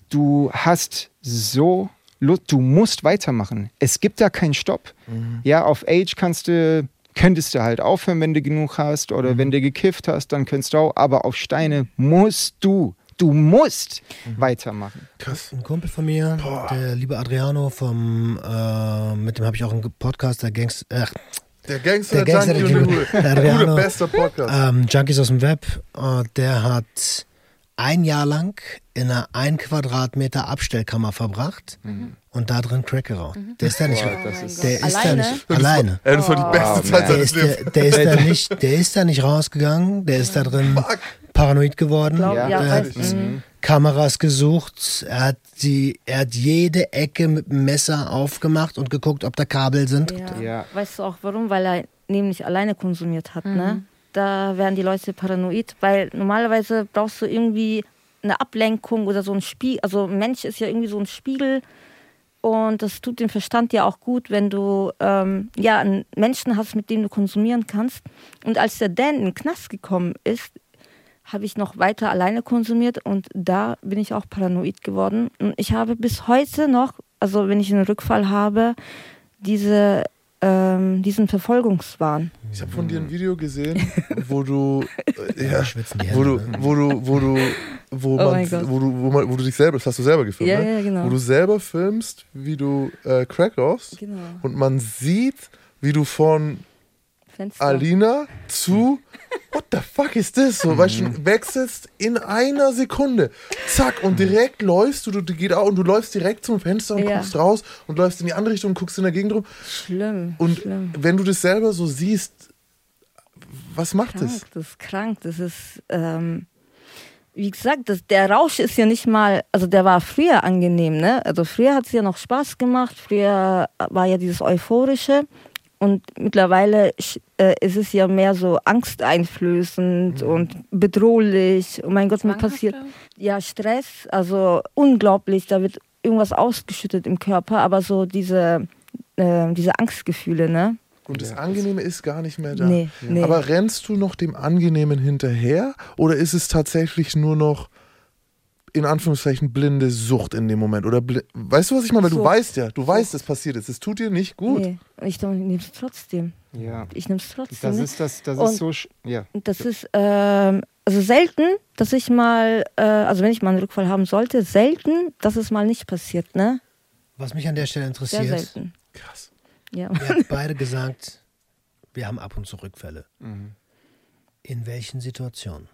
du hast so Lust, du musst weitermachen. Es gibt da keinen Stopp. Ja, auf Age kannst du, könntest du halt aufhören, wenn du genug hast oder wenn du gekifft hast, dann könntest du auch. Aber auf Steine musst du, du musst weitermachen. Krass. Ein Kumpel von mir, der liebe Adriano vom, äh, mit dem habe ich auch einen Podcast, der Gangster, äh, Der Gangster, Der Gangster, Junkie der und der Junkie. Hure. Der Adriano. Gute, bester Podcast. ähm, Junkies aus dem Web, äh, der hat ein Jahr lang in einer ein Quadratmeter Abstellkammer verbracht und da drin Crack geraucht. Der ist da nicht, ist- der ist da Alleine? nicht alleine. Das war die beste Zeit man. Der seines ist, Lebens. der, der, ist da nicht, der ist da nicht rausgegangen, der ist da drin paranoid geworden. Glaub, Ja, weiß, hat mhm. Kameras gesucht, er hat, die, er hat jede Ecke mit dem Messer aufgemacht und geguckt, ob da Kabel sind. Ja. Ja. Weißt du auch warum? Weil er nämlich alleine konsumiert hat, ne? Da werden die Leute paranoid, weil normalerweise brauchst du irgendwie eine Ablenkung oder so ein Spiegel. Also ein Mensch ist ja irgendwie so ein Spiegel und das tut dem Verstand ja auch gut, wenn du ähm, ja einen Menschen hast, mit dem du konsumieren kannst. Und als der Dan in den Knast gekommen ist, habe ich noch weiter alleine konsumiert und da bin ich auch paranoid geworden. Und ich habe bis heute noch, also wenn ich einen Rückfall habe, diese, ähm, diesen Verfolgungswahn. Ich habe von dir ein Video gesehen, wo du, äh, ja, schwitzen die wo du, Hände, ne? wo du, wo du, wo Oh man, wo du, wo man, wo du dich selber, das hast du selber gefilmt, Ja, ne? ja, genau. Wo du selber filmst, wie du äh, Crack rauchst Genau. und man sieht, wie du von Fenster. Alina zu What the fuck is this? So, weißt du, wechselst in einer Sekunde. Zack, und direkt läufst du, du, geht auch und du läufst direkt zum Fenster und Ja. guckst raus und läufst in die andere Richtung und guckst in der Gegend rum. Schlimm. Und schlimm. wenn du das selber so siehst, was macht Krank, es? das ist krank. Das ist, ähm, wie gesagt, das, der Rausch ist ja nicht mal, also der war früher angenehm, ne? Also früher hat es ja noch Spaß gemacht, früher war ja dieses Euphorische und mittlerweile äh, ist es ja mehr so angsteinflößend und bedrohlich. Oh mein Gott, mir passiert ja Stress, also unglaublich, da wird irgendwas ausgeschüttet im Körper, aber so diese, äh, diese Angstgefühle, ne? Und das Angenehme ist gar nicht mehr da. Nee, nee. Aber rennst du noch dem Angenehmen hinterher oder ist es tatsächlich nur noch in Anführungszeichen blinde Sucht in dem Moment? Oder weißt du, was ich meine? Weil du Sucht. weißt ja, du weißt, es passiert ist. Es tut dir nicht gut. Nee, ich nehme es trotzdem. Ja. Ich nehme es trotzdem. Das ne? ist das, das Und- ist so, sch- ja. Und Das ist ähm, also selten, dass ich mal, äh, also wenn ich mal einen Rückfall haben sollte, selten, dass es mal nicht passiert, ne? Was mich an der Stelle Sehr interessiert, selten. Krass. Ja. ihr habt beide gesagt, wir haben ab und zu Rückfälle. Mhm. In welchen Situationen?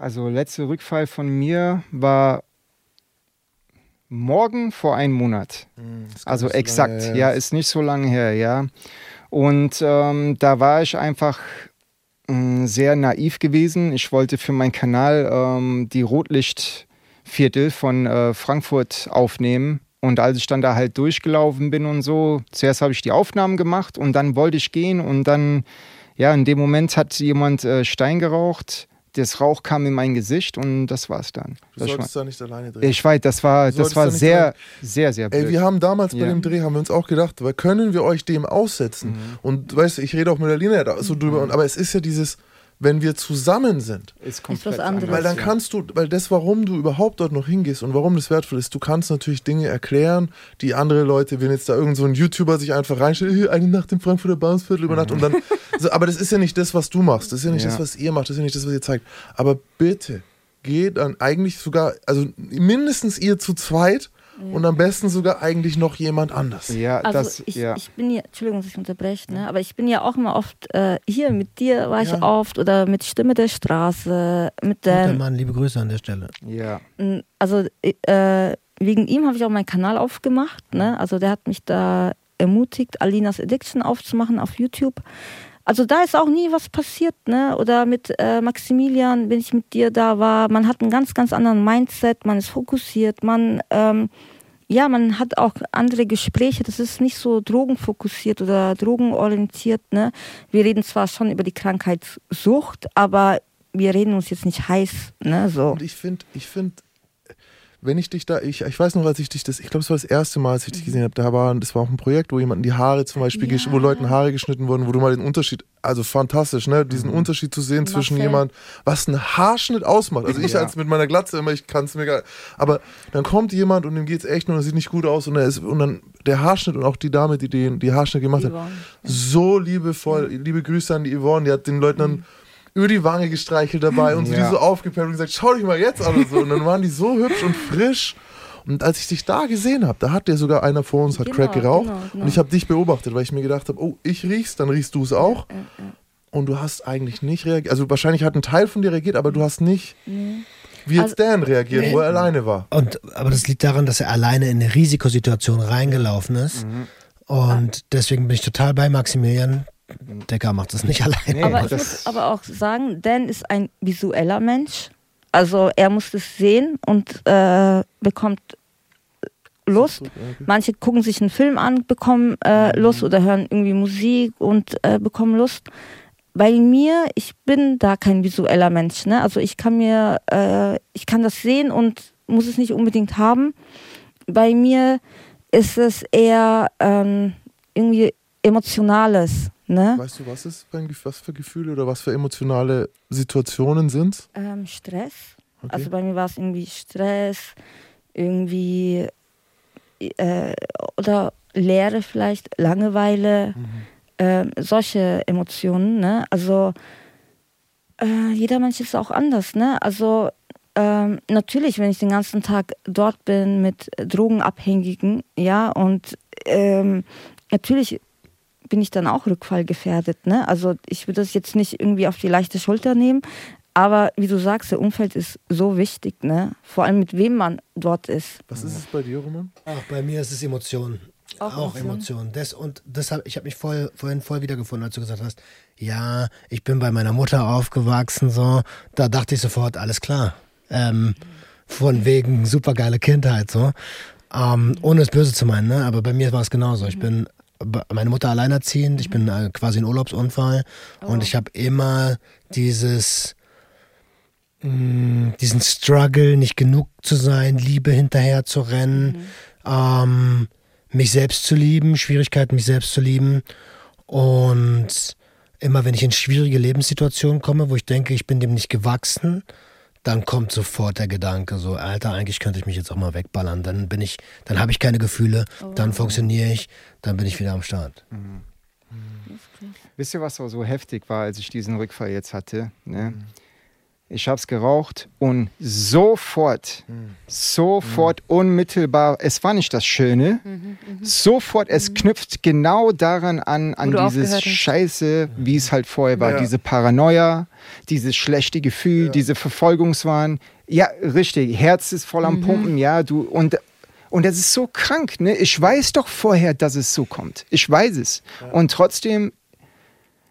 Also letzter Rückfall von mir war morgen vor einem Monat. gar Also so exakt, ja, ist nicht so lange her, ja. Und ähm, da war ich einfach mh, sehr naiv gewesen. Ich wollte für meinen Kanal ähm, die Rotlichtviertel von äh, Frankfurt aufnehmen. Und als ich dann da halt durchgelaufen bin und so, zuerst habe ich die Aufnahmen gemacht und dann wollte ich gehen und dann, ja, in dem Moment hat jemand äh, Stein geraucht. Das Rauch kam in mein Gesicht und das war's dann. Du Das solltest war, da nicht alleine drehen. ich weiß, das war, das war da sehr, rein. sehr, sehr blöd. Ey, wir haben damals bei Ja. dem Dreh, haben wir uns auch gedacht, weil können wir euch dem aussetzen? Mhm. Und weißt du, ich rede auch mit der Lina da so drüber, und, aber es ist ja dieses, wenn wir zusammen sind, ist was anderes. weil dann kannst du, weil das, warum du überhaupt dort noch hingehst und warum das wertvoll ist, du kannst natürlich Dinge erklären, die andere Leute, wenn jetzt da irgend so ein YouTuber sich einfach reinstellt, "Hey, eine Nacht im Frankfurter Bahnhofsviertel über Nacht und dann, so, aber das ist ja nicht das, was du machst, das ist ja nicht Ja. das, was ihr macht, das ist ja nicht das, was ihr zeigt. Aber bitte, geht dann eigentlich sogar, also mindestens ihr zu zweit und am besten sogar eigentlich noch jemand anders. Ja, Also das, ich, ja. ich bin ja, Entschuldigung, dass ich unterbreche, ne? aber ich bin ja auch immer oft äh, hier mit dir war ich Ja. oft oder mit Stimme der Straße, mit Guter der, Mann, liebe Grüße an der Stelle. ja. also äh, wegen ihm habe ich auch meinen Kanal aufgemacht, ne? also der hat mich da ermutigt, Alinas Addiction aufzumachen auf YouTube. Also da ist auch nie was passiert, ne? Oder mit äh, Maximilian, wenn ich mit dir da war, man hat einen ganz, ganz anderen Mindset, man ist fokussiert, man ähm, ja, man hat auch andere Gespräche. Das ist nicht so drogenfokussiert oder drogenorientiert. Ne? Wir reden zwar schon über die Krankheit Sucht, aber wir reden uns jetzt nicht heiß. Ne? So. Und ich finde, ich finde, wenn ich dich da, ich, ich weiß noch, als ich dich das, ich glaube, es war das erste Mal, als ich dich gesehen habe, da war, das war auch ein Projekt, wo jemanden die Haare zum Beispiel, gesch- wo Leuten Haare geschnitten wurden, wo du mal den Unterschied, also fantastisch, ne, diesen Unterschied zu sehen zwischen Marcel. jemand, was ein Haarschnitt ausmacht. Also ich Ja. als mit meiner Glatze immer, ich kann es mir gar, aber dann kommt jemand und dem geht's echt nur, er sieht nicht gut aus und er ist, und dann der Haarschnitt und auch die Dame, die den, die Haarschnitt gemacht hat, Yvonne. so liebevoll, liebe Grüße an die Yvonne, die hat den Leuten dann über die Wange gestreichelt dabei und so Ja. die so aufgepellt und gesagt, schau dich mal jetzt an und so. Und dann waren die so hübsch und frisch. Und als ich dich da gesehen habe, da hat der sogar einer vor uns, hat Genau, Crack geraucht. genau, genau. Und ich habe dich beobachtet, weil ich mir gedacht habe, oh, ich riech's, dann riechst du es auch. Und du hast eigentlich nicht reagiert. Also wahrscheinlich hat ein Teil von dir reagiert, aber du hast nicht wie jetzt Also- Dan reagiert, wo er alleine war. Und, aber das liegt daran, dass er alleine in eine Risikosituation reingelaufen ist. Und deswegen bin ich total bei Maximilian. Decker macht das nicht alleine. Nee, Aber ich muss aber auch sagen, Dan ist ein visueller Mensch. Also er muss es sehen und äh, bekommt Lust. Manche gucken sich einen Film an, bekommen äh, Lust oder hören irgendwie Musik und äh, bekommen Lust. Bei mir, ich bin da kein visueller Mensch. Ne? Also ich kann mir, äh, ich kann das sehen und muss es nicht unbedingt haben. Bei mir ist es eher ähm, irgendwie emotionales. Ne? Weißt du, was ist für ein, was für Gefühle oder was für emotionale Situationen sind? Ähm, Stress. Okay. Also bei mir war es irgendwie Stress, irgendwie äh, oder Leere vielleicht, Langeweile, ähm, solche Emotionen. Ne? Also äh, jeder Mensch ist auch anders. Ne? Also ähm, natürlich, wenn ich den ganzen Tag dort bin mit Drogenabhängigen, ja, und ähm, natürlich bin ich dann auch rückfallgefährdet. Ne? Also ich würde das jetzt nicht irgendwie auf die leichte Schulter nehmen, aber wie du sagst, der Umfeld ist so wichtig, ne? Vor allem mit wem man dort ist. Was ist es bei dir, Roman? Auch bei mir ist es Emotionen. Auch Auch, Emotionen? Das, und deshalb, ich habe mich voll, vorhin voll wiedergefunden, als du gesagt hast, ja, ich bin bei meiner Mutter aufgewachsen, so. Da dachte ich sofort, alles klar. Ähm, von wegen supergeile Kindheit, so. Ähm, ohne es böse zu meinen, ne? Aber bei mir war es genauso. Ich bin meine Mutter alleinerziehend, ich bin äh, quasi ein Urlaubsunfall. Und ich habe immer dieses mh, diesen Struggle, nicht genug zu sein, Liebe hinterher zu rennen, ähm, mich selbst zu lieben, Schwierigkeiten, mich selbst zu lieben. Und immer wenn ich in schwierige Lebenssituationen komme, wo ich denke, ich bin dem nicht gewachsen, dann kommt sofort der Gedanke, so, Alter, eigentlich könnte ich mich jetzt auch mal wegballern. Dann bin ich, dann habe ich keine Gefühle, dann funktioniere ich, dann bin ich wieder am Start. Wisst ihr, was auch so heftig war, als ich diesen Rückfall jetzt hatte? Ne? Ich habe es geraucht und sofort, sofort, unmittelbar, es war nicht das Schöne, sofort, es knüpft genau daran an, an dieses. Scheiße, wie es halt vorher war, Ja. diese Paranoia, dieses schlechte Gefühl, diese Verfolgungswahn. Ja, richtig, Herz ist voll am Pumpen, ja, du, und und das ist so krank, ne? Ich weiß doch vorher, dass es so kommt. Ich weiß es. Und trotzdem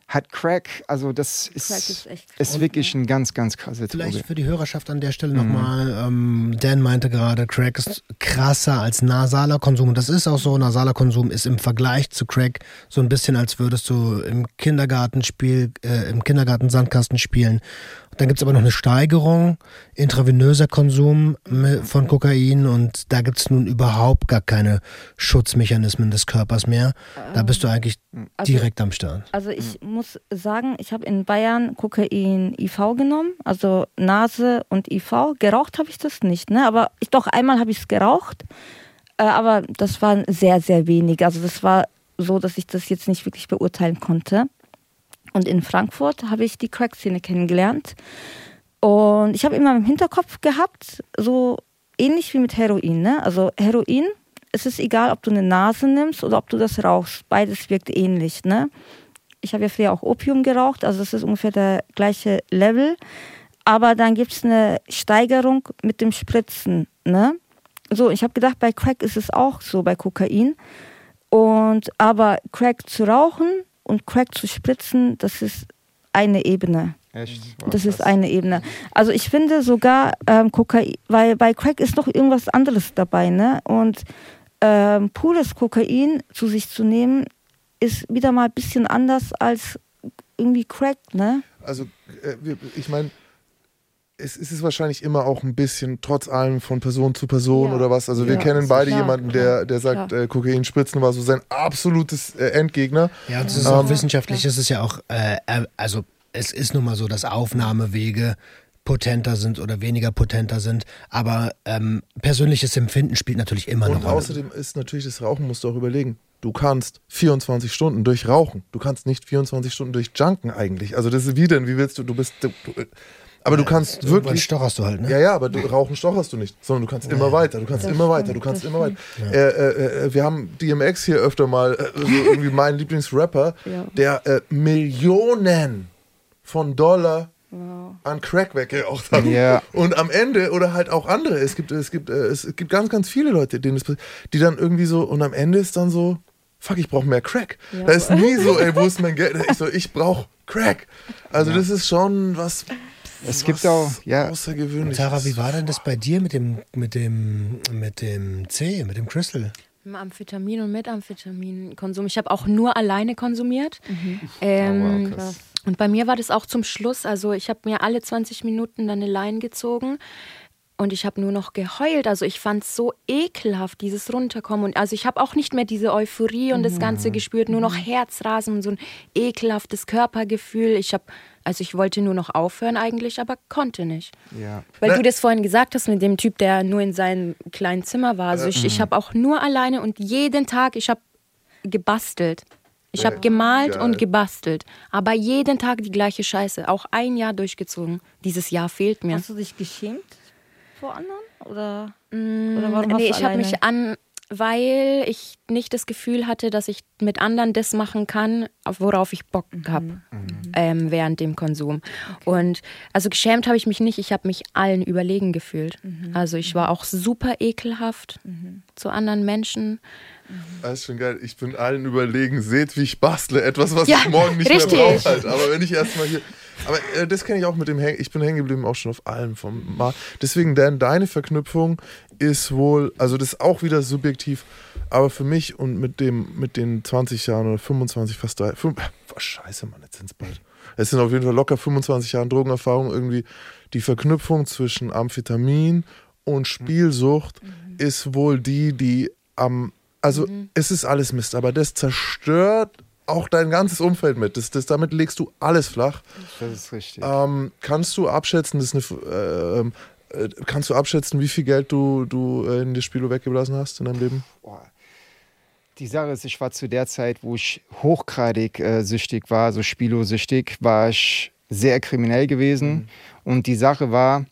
hat Crack, also das ist, Crack ist echt ist wirklich ein ganz, ganz krasser Vielleicht Droge. für die Hörerschaft an der Stelle nochmal, ähm, Dan meinte gerade, Crack ist krasser als nasaler Konsum. Und das ist auch so, nasaler Konsum ist im Vergleich zu Crack so ein bisschen, als würdest du im Kindergartenspiel, äh, im Kindergarten Sandkasten spielen. Dann gibt es aber noch eine Steigerung, intravenöser Konsum von Kokain und da gibt es nun überhaupt gar keine Schutzmechanismen des Körpers mehr. Da bist du eigentlich Also- direkt am Start. Also ich muss sagen, ich habe in Bayern Kokain IV genommen, also Nase und IV. Geraucht habe ich das nicht, ne? Aber ich doch einmal habe ich es geraucht, äh, aber das war sehr sehr wenig. Also das war so, dass ich das jetzt nicht wirklich beurteilen konnte. Und in Frankfurt habe ich die Crack-Szene kennengelernt. Und ich habe immer im Hinterkopf gehabt, so ähnlich wie mit Heroin. Ne? Also Heroin, es ist egal, ob du eine Nase nimmst oder ob du das rauchst. Beides wirkt ähnlich. Ne? Ich habe ja früher auch Opium geraucht, also es ist ungefähr der gleiche Level. Aber dann gibt es eine Steigerung mit dem Spritzen. Ne? So, ich habe gedacht, bei Crack ist es auch so, bei Kokain. Und aber Crack zu rauchen und Crack zu spritzen, das ist eine Ebene. Echt? Wow, Das ist eine Ebene. Also ich finde sogar ähm, Kokain, weil bei Crack ist noch irgendwas anderes dabei, ne? Und ähm, pures Kokain zu sich zu nehmen, ist wieder mal ein bisschen anders als irgendwie Crack, ne? Also, äh, ich meine, es es ist wahrscheinlich immer auch ein bisschen, trotz allem, von Person zu Person Ja. oder was. Also, wir Ja, kennen beide klar, jemanden, der, der sagt, äh, Kokain spritzen war so sein absolutes äh, Endgegner. Ja, und es ist auch wissenschaftlich, ist es ja auch, äh, äh, also es ist nun mal so, dass Aufnahmewege potenter sind oder weniger potenter sind, aber ähm, persönliches Empfinden spielt natürlich immer eine Und Rolle. außerdem ist natürlich das Rauchen, musst du auch überlegen. Du kannst 24 Stunden durch Rauchen. Du kannst nicht 24 Stunden durch Junken eigentlich. Also das ist wie denn, wie willst du, du bist, du, du, aber du kannst Irgendwann wirklich, stocherst du halt, ne? Ja, ja, aber du, Rauchen stocherst du nicht, sondern du kannst immer weiter, du kannst immer weiter, stimmt, du kannst immer weiter. Äh, äh, äh, wir haben DMX hier öfter mal, äh, so irgendwie mein Lieblingsrapper, Ja. der äh, Millionen von Dollar Wow. an Crack weggeraucht hat. Ja. Und am Ende, oder halt auch andere, es gibt, es gibt, äh, es gibt ganz, ganz viele Leute, denen es, passiert, die dann irgendwie so, und am Ende ist dann so, fuck, ich brauche mehr Crack. Ja. Da ist nie so, ey, wo ist mein Geld? Ich so, ich brauche Crack. Also das ist schon was, Es was gibt auch, ja, außergewöhnliches. Tara, wie war denn das bei dir mit dem, mit dem, mit dem C, mit dem Crystal? Mit Amphetamin und Methamphetamin-Konsum. Ich habe auch nur alleine konsumiert. Ähm, Oh, wow, und bei mir war das auch zum Schluss. Also ich habe mir alle 20 Minuten dann eine Line gezogen. Und ich habe nur noch geheult. Also ich fand es so ekelhaft, dieses Runterkommen. Und also ich habe auch nicht mehr diese Euphorie und das Ganze gespürt, nur noch Herzrasen und so ein ekelhaftes Körpergefühl. Ich habe, also ich wollte nur noch aufhören eigentlich, aber konnte nicht. ja. Weil Na- du das vorhin gesagt hast mit dem Typ, der nur in seinem kleinen Zimmer war. Also ich, ich habe auch nur alleine und jeden Tag, ich habe gebastelt. Ich habe gemalt Geil. und gebastelt. Aber jeden Tag die gleiche Scheiße. Auch ein Jahr durchgezogen. Dieses Jahr fehlt mir. Hast du dich geschämt vor anderen? Oder, oder warum nee, du ich habe mich an, weil ich nicht das Gefühl hatte, dass ich mit anderen das machen kann, auf worauf ich Bock habe ähm, während dem Konsum. Und also geschämt habe ich mich nicht, ich habe mich allen überlegen gefühlt. Also ich war auch super ekelhaft zu anderen Menschen. Das ist schon geil. Ich bin allen überlegen. Seht, wie ich bastle. Etwas, was Ja, ich morgen nicht richtig. mehr brauche. Halt. Aber wenn ich erstmal hier. Aber äh, das kenne ich auch mit dem Häng Ich bin hängen geblieben auch schon auf allem vom Mal. Deswegen, Dan, deine Verknüpfung ist wohl, also das ist auch wieder subjektiv, aber für mich und mit dem, mit den 20 Jahren oder 25, fast drei, fünf, was scheiße, Mann, jetzt sind es bald. Es sind auf jeden Fall locker 25 Jahre Drogenerfahrung irgendwie. Die Verknüpfung zwischen Amphetamin und Spielsucht ist wohl die, die am, also es ist alles Mist, aber das zerstört auch dein ganzes Umfeld mit. Das, das, damit legst du alles flach. Das ist richtig. Ähm, kannst du abschätzen, das ist eine, äh, ähm, äh, kannst du abschätzen, wie viel Geld du, du äh, in das Spiel weggeblasen hast in deinem Leben? Boah. Die Sache ist, ich war zu der Zeit, wo ich hochgradig äh, süchtig war, so spielosüchtig, war ich sehr kriminell gewesen. Und die Sache war,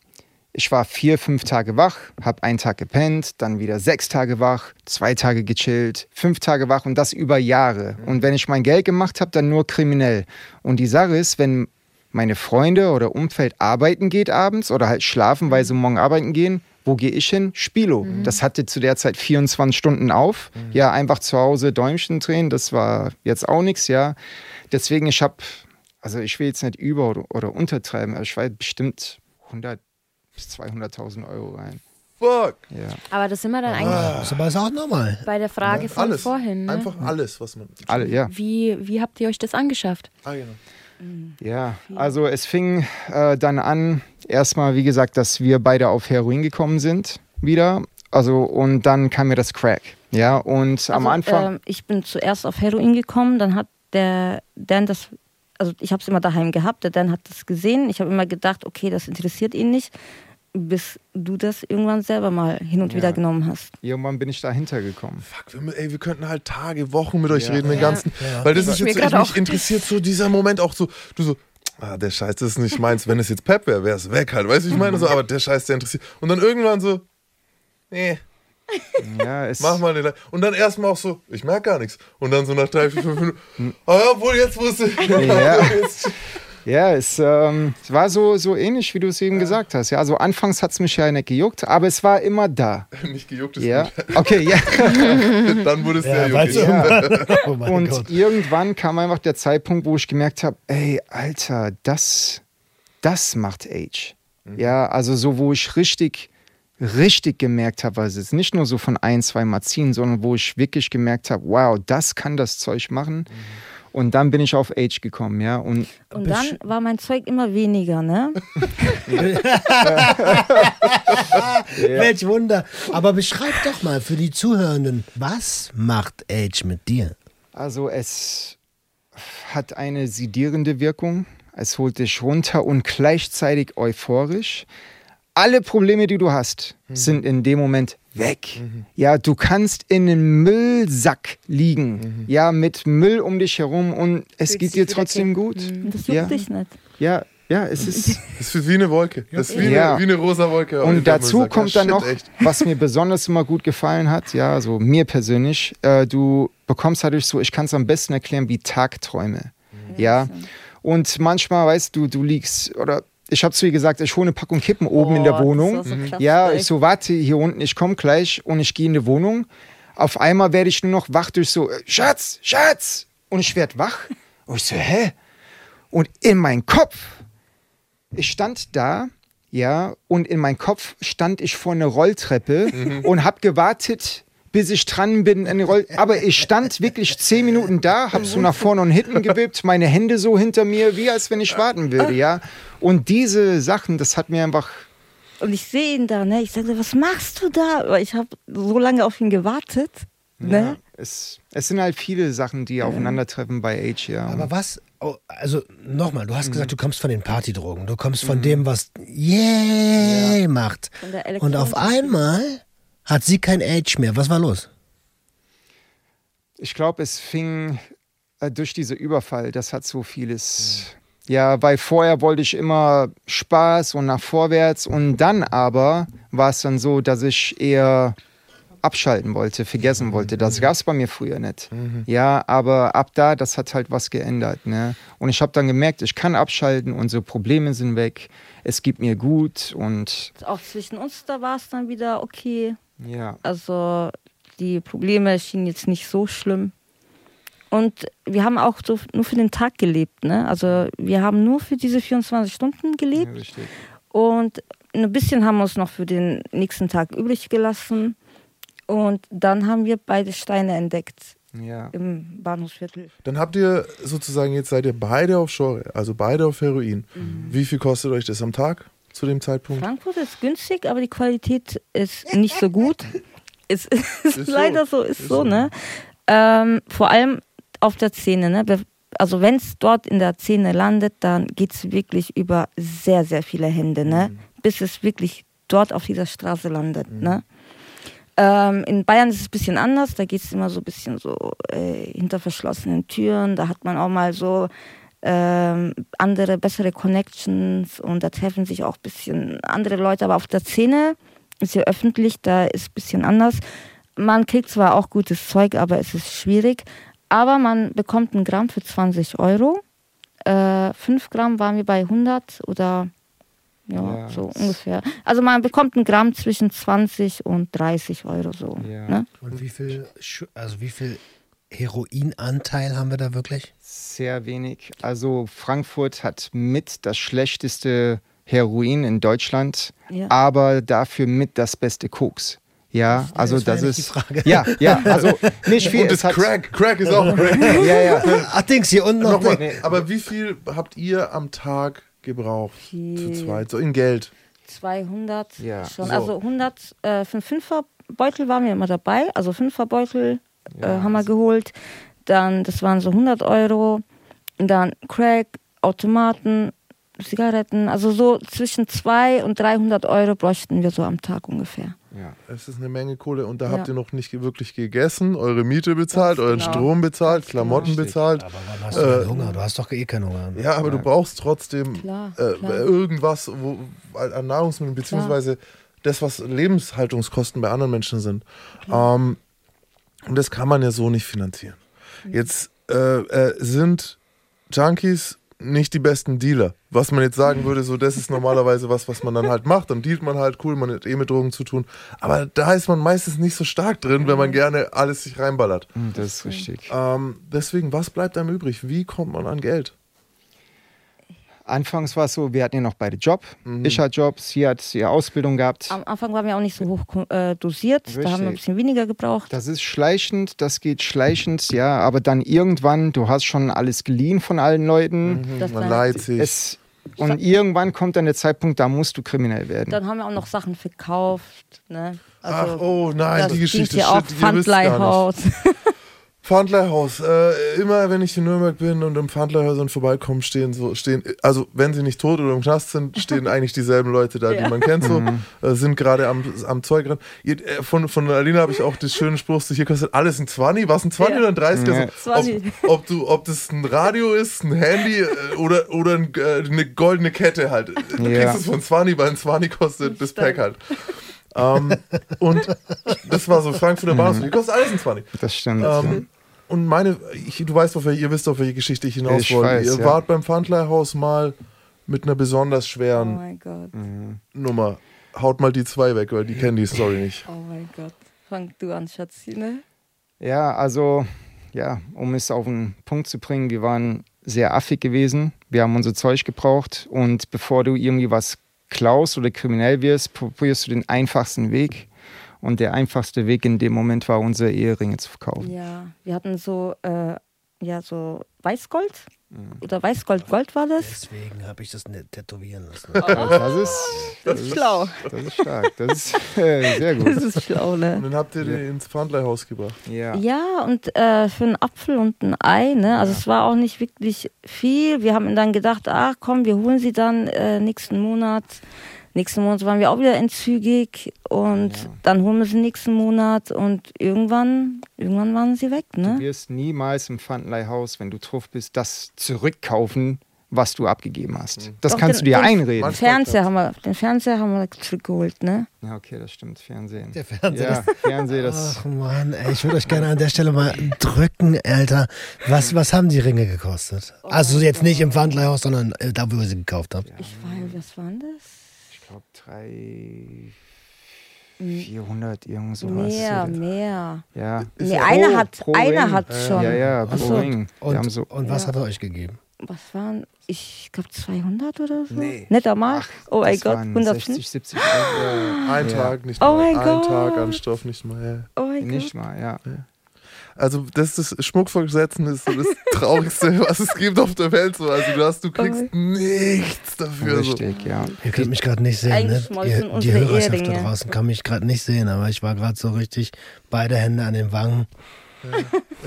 ich war vier, fünf Tage wach, habe einen Tag gepennt, dann wieder sechs Tage wach, zwei Tage gechillt, fünf Tage wach und das über Jahre. Und wenn ich mein Geld gemacht habe, dann nur kriminell. Und die Sache ist, wenn meine Freunde oder Umfeld arbeiten geht abends oder halt schlafen, weil sie morgen arbeiten gehen, wo gehe ich hin? Spilo. Das hatte zu der Zeit 24 Stunden auf. Ja, einfach zu Hause Däumchen drehen, das war jetzt auch nichts, ja. Deswegen, ich habe also ich will jetzt nicht über- oder, oder untertreiben, aber ich war bestimmt 100 bis 200.000 Euro rein. Fuck. Ja. Aber das sind wir dann eigentlich Das ist aber auch normal. bei der Frage von alles. vorhin. Ne? Einfach alles, was man. Alle, ja. Wie, wie habt ihr euch das angeschafft? Ah, genau. Ja, also es fing äh, dann an, erstmal, wie gesagt, dass wir beide auf Heroin gekommen sind wieder. Also und dann kam mir das Crack. Ja, und am Also, Anfang. ähm, ich bin zuerst auf Heroin gekommen, dann hat der Dan das, also ich habe es immer daheim gehabt, der Dan hat das gesehen. Ich habe immer gedacht, okay, das interessiert ihn nicht, bis du das irgendwann selber mal hin und Ja. wieder genommen hast. Irgendwann bin ich dahinter gekommen. Fuck, wir, ey, wir könnten halt Tage, Wochen mit euch Ja. reden, den Ja. ganzen. Weil das ist jetzt, ich, mich interessiert so dieser Moment auch so, du so, ah, der Scheiß, das ist nicht meins. Wenn es jetzt Pep wäre, wäre es weg halt. Weißt du, ich meine so, aber der Scheiß, der interessiert. Und dann irgendwann so, nee, Ja, es, mach mal eine Und dann erstmal auch so, ich merke gar nichts. Und dann so nach drei, vier, fünf Minuten, ah ja, wohl, jetzt wusste ich. Ja. Jetzt- Ja, es, ähm, es war so, so ähnlich, wie du es eben gesagt hast. Ja, also anfangs hat es mich ja nicht gejuckt, aber es war immer da. nicht gejuckt ist Ja, gut. okay, ja. Dann wurde es sehr Ja, weil juckig. irgendwann, oh Und Gott. irgendwann kam einfach der Zeitpunkt, wo ich gemerkt habe, ey, Alter, das, das macht Age. Ja, also so, wo ich richtig, richtig gemerkt habe, was es ist. Nicht nur so von ein, zwei Mal ziehen, sondern wo ich wirklich gemerkt habe, wow, das kann das Zeug machen. Und dann bin ich auf Age gekommen, ja. Und Und dann war mein Zeug immer weniger, ne? Welch Wunder. Aber beschreib doch mal für die Zuhörenden, was macht Age mit dir? Also es hat eine sedierende Wirkung. Es holt dich runter und gleichzeitig euphorisch. Alle Probleme, die du hast, sind in dem Moment weg. Ja, du kannst in einem Müllsack liegen, ja, mit Müll um dich herum und es Fühlst geht dir trotzdem gut. Und das juckt Ja, dich nicht. ja, ja, es ist. Das ist wie eine Wolke. Das ist wie, Ja. eine, wie eine rosa Wolke. Und dazu kommt Ja, dann noch, echt. was mir besonders immer gut gefallen hat, ja, also mir persönlich, äh, du bekommst dadurch so, ich kann es am besten erklären, wie Tagträume. Ja. Und manchmal, weißt du, du liegst, oder ich habe zu ihr gesagt, ich hole eine Packung Kippen oben in der Oh, Wohnung. so krass ja, ich so, warte hier unten, ich komme gleich und ich gehe in die Wohnung. Auf einmal werde ich nur noch wach durch so, äh, Schatz, Schatz! Und ich werde wach. Und ich so, hä? Und in meinem Kopf ich stand da, ja, und in meinem Kopf stand ich vor einer Rolltreppe und habe gewartet, bis ich dran bin. An die Roll Aber ich stand wirklich zehn Minuten da, habe so nach vorne und hinten gewippt, meine Hände so hinter mir, wie als wenn ich warten würde, ja. Und diese Sachen, das hat mir einfach, Und ich sehe ihn da, ne? Ich sage, was machst du da? Weil ich habe so lange auf ihn gewartet. ja, Ne? es, es sind halt viele Sachen, die aufeinandertreffen bei Age, ja. Aber was, oh, also nochmal, du hast gesagt, du kommst von den Partydrogen, du kommst von dem, was yay macht. Von der Und auf einmal hat sie kein Age mehr. Was war los? Ich glaube, es fing äh, durch diesen Überfall, das hat so vieles. Ja, weil vorher wollte ich immer Spaß und nach vorwärts und dann aber war es dann so, dass ich eher abschalten wollte, vergessen wollte. Das gab es bei mir früher nicht. Ja, aber ab da, das hat halt was geändert. Ne? Und ich habe dann gemerkt, ich kann abschalten, unsere Probleme sind weg, es gibt mir gut und Auch zwischen uns, da war es dann wieder okay. Ja. Also die Probleme schienen jetzt nicht so schlimm. Und wir haben auch so nur für den Tag gelebt. Ne? Also wir haben nur für diese 24 Stunden ja gelebt. richtig. Und ein bisschen haben wir uns noch für den nächsten Tag übrig gelassen. Und dann haben wir beide Steine entdeckt Ja. im Bahnhofsviertel. Dann habt ihr sozusagen, jetzt seid ihr beide auf Shore, also beide auf Heroin. Mhm. Wie viel kostet euch das am Tag zu dem Zeitpunkt? Frankfurt ist günstig, aber die Qualität ist nicht so gut. Es ist, Ist so. leider so, ist, Ist so, so. ne? Ähm, vor allem auf der Szene, ne? Also wenn es dort in der Szene landet, dann geht es wirklich über sehr, sehr viele Hände, ne? Mhm. Bis es wirklich dort auf dieser Straße landet, ne? Ähm, in Bayern ist es ein bisschen anders, da geht es immer so ein bisschen so äh, hinter verschlossenen Türen, da hat man auch mal so ähm, andere, bessere Connections und da treffen sich auch ein bisschen andere Leute, aber auf der Szene ist ja öffentlich, da ist ein bisschen anders. Man kriegt zwar auch gutes Zeug, aber es ist schwierig, aber man bekommt ein Gramm für 20 Euro. Äh, 5 Gramm waren wir bei 100 oder ja, Ja, so ungefähr. Also man bekommt ein Gramm zwischen 20 und 30 Euro so. Ja. Ne? Und wie viel, also wie viel Heroinanteil haben wir da wirklich? Sehr wenig. Also Frankfurt hat mit das schlechteste Heroin in Deutschland, Ja. aber dafür mit das beste Koks. Ja, also das das ist die Frage. ja, ja, also nicht viel. Und das Crack. Crack ist auch Crack. Ja, ja. Ach, Dings, hier unten noch. Nochmal, Nee. aber wie viel habt ihr am Tag gebraucht? Zu Viel. zweit, so in Geld. 200 Ja, schon. so. Also 100 äh, für einen Fünferbeutel waren wir immer dabei. Also Fünferbeutel äh, haben wir geholt. Dann, das waren so 100 Euro. Und dann Crack, Automaten, Zigaretten. Also so zwischen 200 und 300 Euro bräuchten wir so am Tag ungefähr. ja. Es ist eine Menge Kohle und da Ja. habt ihr noch nicht wirklich gegessen, eure Miete bezahlt, euren genau. Strom bezahlt, Klamotten Richtig. bezahlt. Aber wann hast du denn Hunger? Du hast doch eh keinen Hunger. Ja, aber du brauchst trotzdem Klar, äh, klar. irgendwas wo, an Nahrungsmitteln, beziehungsweise das, was Lebenshaltungskosten bei anderen Menschen sind. Ähm, und das kann man ja so nicht finanzieren. Jetzt äh, äh, sind Junkies nicht die besten Dealer. Was man jetzt sagen würde, so das ist normalerweise was, was man dann halt macht. Dann dealt man halt cool, man hat eh mit Drogen zu tun. Aber da ist man meistens nicht so stark drin, wenn man gerne alles sich reinballert. Das ist richtig. Ähm, deswegen, was bleibt einem übrig? Wie kommt man an Geld? Anfangs war es so, wir hatten ja noch beide Job. Mhm. Ich hatte Jobs, sie hat ihre Ausbildung gehabt. Am Anfang waren wir auch nicht so hoch äh, dosiert. Da haben wir ein Richtig. bisschen weniger gebraucht. Das ist schleichend, das geht schleichend, ja, aber dann irgendwann, du hast schon alles geliehen von allen Leuten. Das Man dann- leiht sich. Es, und irgendwann kommt dann der Zeitpunkt, da musst du kriminell werden. Dann haben wir auch noch Sachen verkauft. Ne? Also, Ach, oh nein, das die Geschichte auch shit, nicht. Pfandleihhaus. Pfandleihhaus. Äh, immer wenn ich in Nürnberg bin und im Pfandleihhäusern vorbeikomme, stehen so, stehen, also wenn sie nicht tot oder im Knast sind, stehen eigentlich dieselben Leute da, die Ja. man kennt, so, äh, sind gerade am, am Zeug ran. Ihr, äh, von, von Alina habe ich auch das schöne Spruch, so, hier kostet alles ein 20, was ein 20 Ja. oder ein 30? Ja. Also, 20. ob, ob, du, ob das ein Radio ist, ein Handy äh, oder, oder ein, äh, eine goldene Kette halt. Du Ja. kriegst es von 20, weil ein 20 kostet das Pack halt. ähm, und das war so Frankfurter Bahnhof, hier kostet alles ein 20. Das stimmt. Ähm, und meine, ich, du weißt, auf welche, ihr wisst, auf welche Geschichte ich hinaus Ich wollte. weiß, ihr ja. wart beim Pfandleihhaus mal mit einer besonders Oh schweren mein Gott. Nummer. Haut mal die zwei weg, weil die kennen die Story nicht. Oh mein Gott. Fang du an, Schatzi, ne? Ja, also, ja, um es auf den Punkt zu bringen, wir waren sehr affig gewesen. Wir haben unser Zeug gebraucht und bevor du irgendwie was klaust oder kriminell wirst, probierst du den einfachsten Weg. Und der einfachste Weg in dem Moment war, unsere Eheringe zu verkaufen. Ja, wir hatten so, äh, ja, so Weißgold. Oder Weißgold-Gold war das. Deswegen habe ich das nicht tätowieren lassen. Das ist, Das ist schlau. das ist stark. Das ist äh, sehr Das gut. ist schlau, Und ne? dann habt ihr den ins Pfandleihhaus gebracht. Ja. Ja, und äh, für einen Apfel und ein Ei, ne? Also es war auch nicht wirklich viel. Wir haben dann gedacht, ach komm, wir holen sie dann äh, nächsten Monat. Nächsten Monat waren wir auch wieder entzügig und dann holen wir sie nächsten Monat und irgendwann, irgendwann waren sie weg, Du ne? wirst niemals im Pfandleihhaus, wenn du drauf bist, das zurückkaufen, was du abgegeben hast. Das Doch, kannst den- du dir den- einreden. Fernseher haben wir, den Fernseher haben wir zurückgeholt, ne? Ja, okay, das stimmt. Fernsehen. Der Fernseher. Ja, Fernsehen, das. Ach Mann, ey, ich würde euch gerne an der Stelle mal drücken, Alter. Was, was haben die Ringe gekostet? Also jetzt nicht im Pfandleihhaus, sondern äh, da, wo ihr sie gekauft habt. Ich weiß, was war denn das? Ich glaube, drei. 400, irgend sowas. Mehr, mehr. Ja. Ist Nee, ja einer pro- hat, pro einer Ring. hat schon. Ja, ja, Ach pro so. Ring. Und, so, und was Ja. hat er euch gegeben? Was waren, ich glaube 200 oder so? Nee. Nicht einmal? oh mein Gott, waren 150? 60, 70 Euro. Ein Ja. Tag, nicht Oh mal. mein Ein Gott. Tag an Stoff, nicht mal. Ja. Oh mein Nicht Gott. mal, ja. Also das ist Schmuckversetzen ist so das Traurigste, was es gibt auf der Welt. So. Also du hast, du kriegst nichts dafür. So. Richtig, ja. Ihr könnt mich gerade nicht sehen, ne? Ihr, die Hörerschaft da draußen kann mich gerade nicht sehen, aber ich war gerade so richtig beide Hände an den Wangen.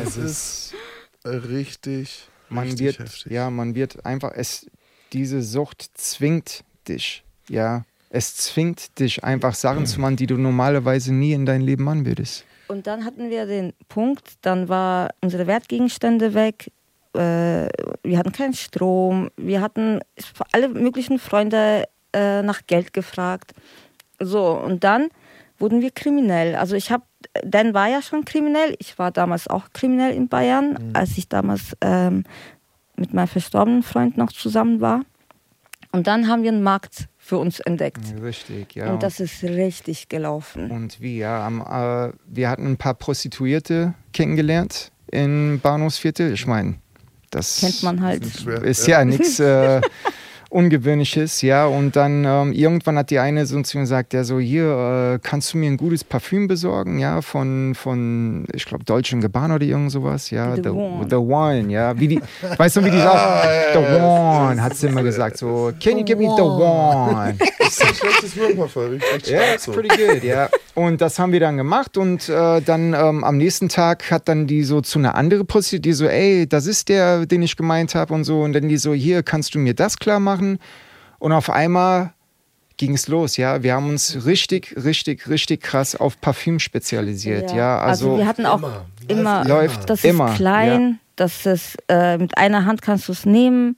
Es ist richtig, Man richtig wird, heftig. ja, man wird einfach, es, diese Sucht zwingt dich, ja. Es zwingt dich einfach Sachen zu machen, die du normalerweise nie in dein Leben machen würdest. Und dann hatten wir den Punkt, dann war unsere Wertgegenstände weg, äh, wir hatten keinen Strom, wir hatten alle möglichen Freunde äh, nach Geld gefragt. So, und dann wurden wir kriminell. Also ich habe, Dan war ja schon kriminell, ich war damals auch kriminell in Bayern, als ich damals ähm, mit meinem verstorbenen Freund noch zusammen war. Und dann haben wir einen Markt für uns entdeckt. Richtig, ja. Und das ist richtig gelaufen. Und wie, ja, am, äh, wir hatten ein paar Prostituierte kennengelernt, im Bahnhofsviertel. Ich meine, das Kennt man halt. Ist ja nichts äh, Ungewöhnliches, ja. Und dann ähm, irgendwann hat die eine so zu mir gesagt, ja, so hier, äh, kannst du mir ein gutes Parfüm besorgen, ja, von, von ich glaube, Deutschen Gabbana oder irgend sowas, ja. The One. the One, ja. Wie die, weißt du, wie die sagt? the One, hat sie immer gesagt, so, can you give me the One? Das ist ein schlechtes echt Ja, it's so. pretty good, ja. Und das haben wir dann gemacht und äh, dann ähm, am nächsten Tag hat dann die so zu einer anderen Pussy, die so, ey, das ist der, den ich gemeint habe und so. Und dann die so, hier, kannst du mir das klar machen? Und auf einmal ging es los, ja. Wir haben uns richtig, richtig, richtig krass auf Parfüm spezialisiert, ja. also, also, wir hatten auch immer, Läuft das immer, ist klein, das ist äh, mit einer Hand kannst du es nehmen.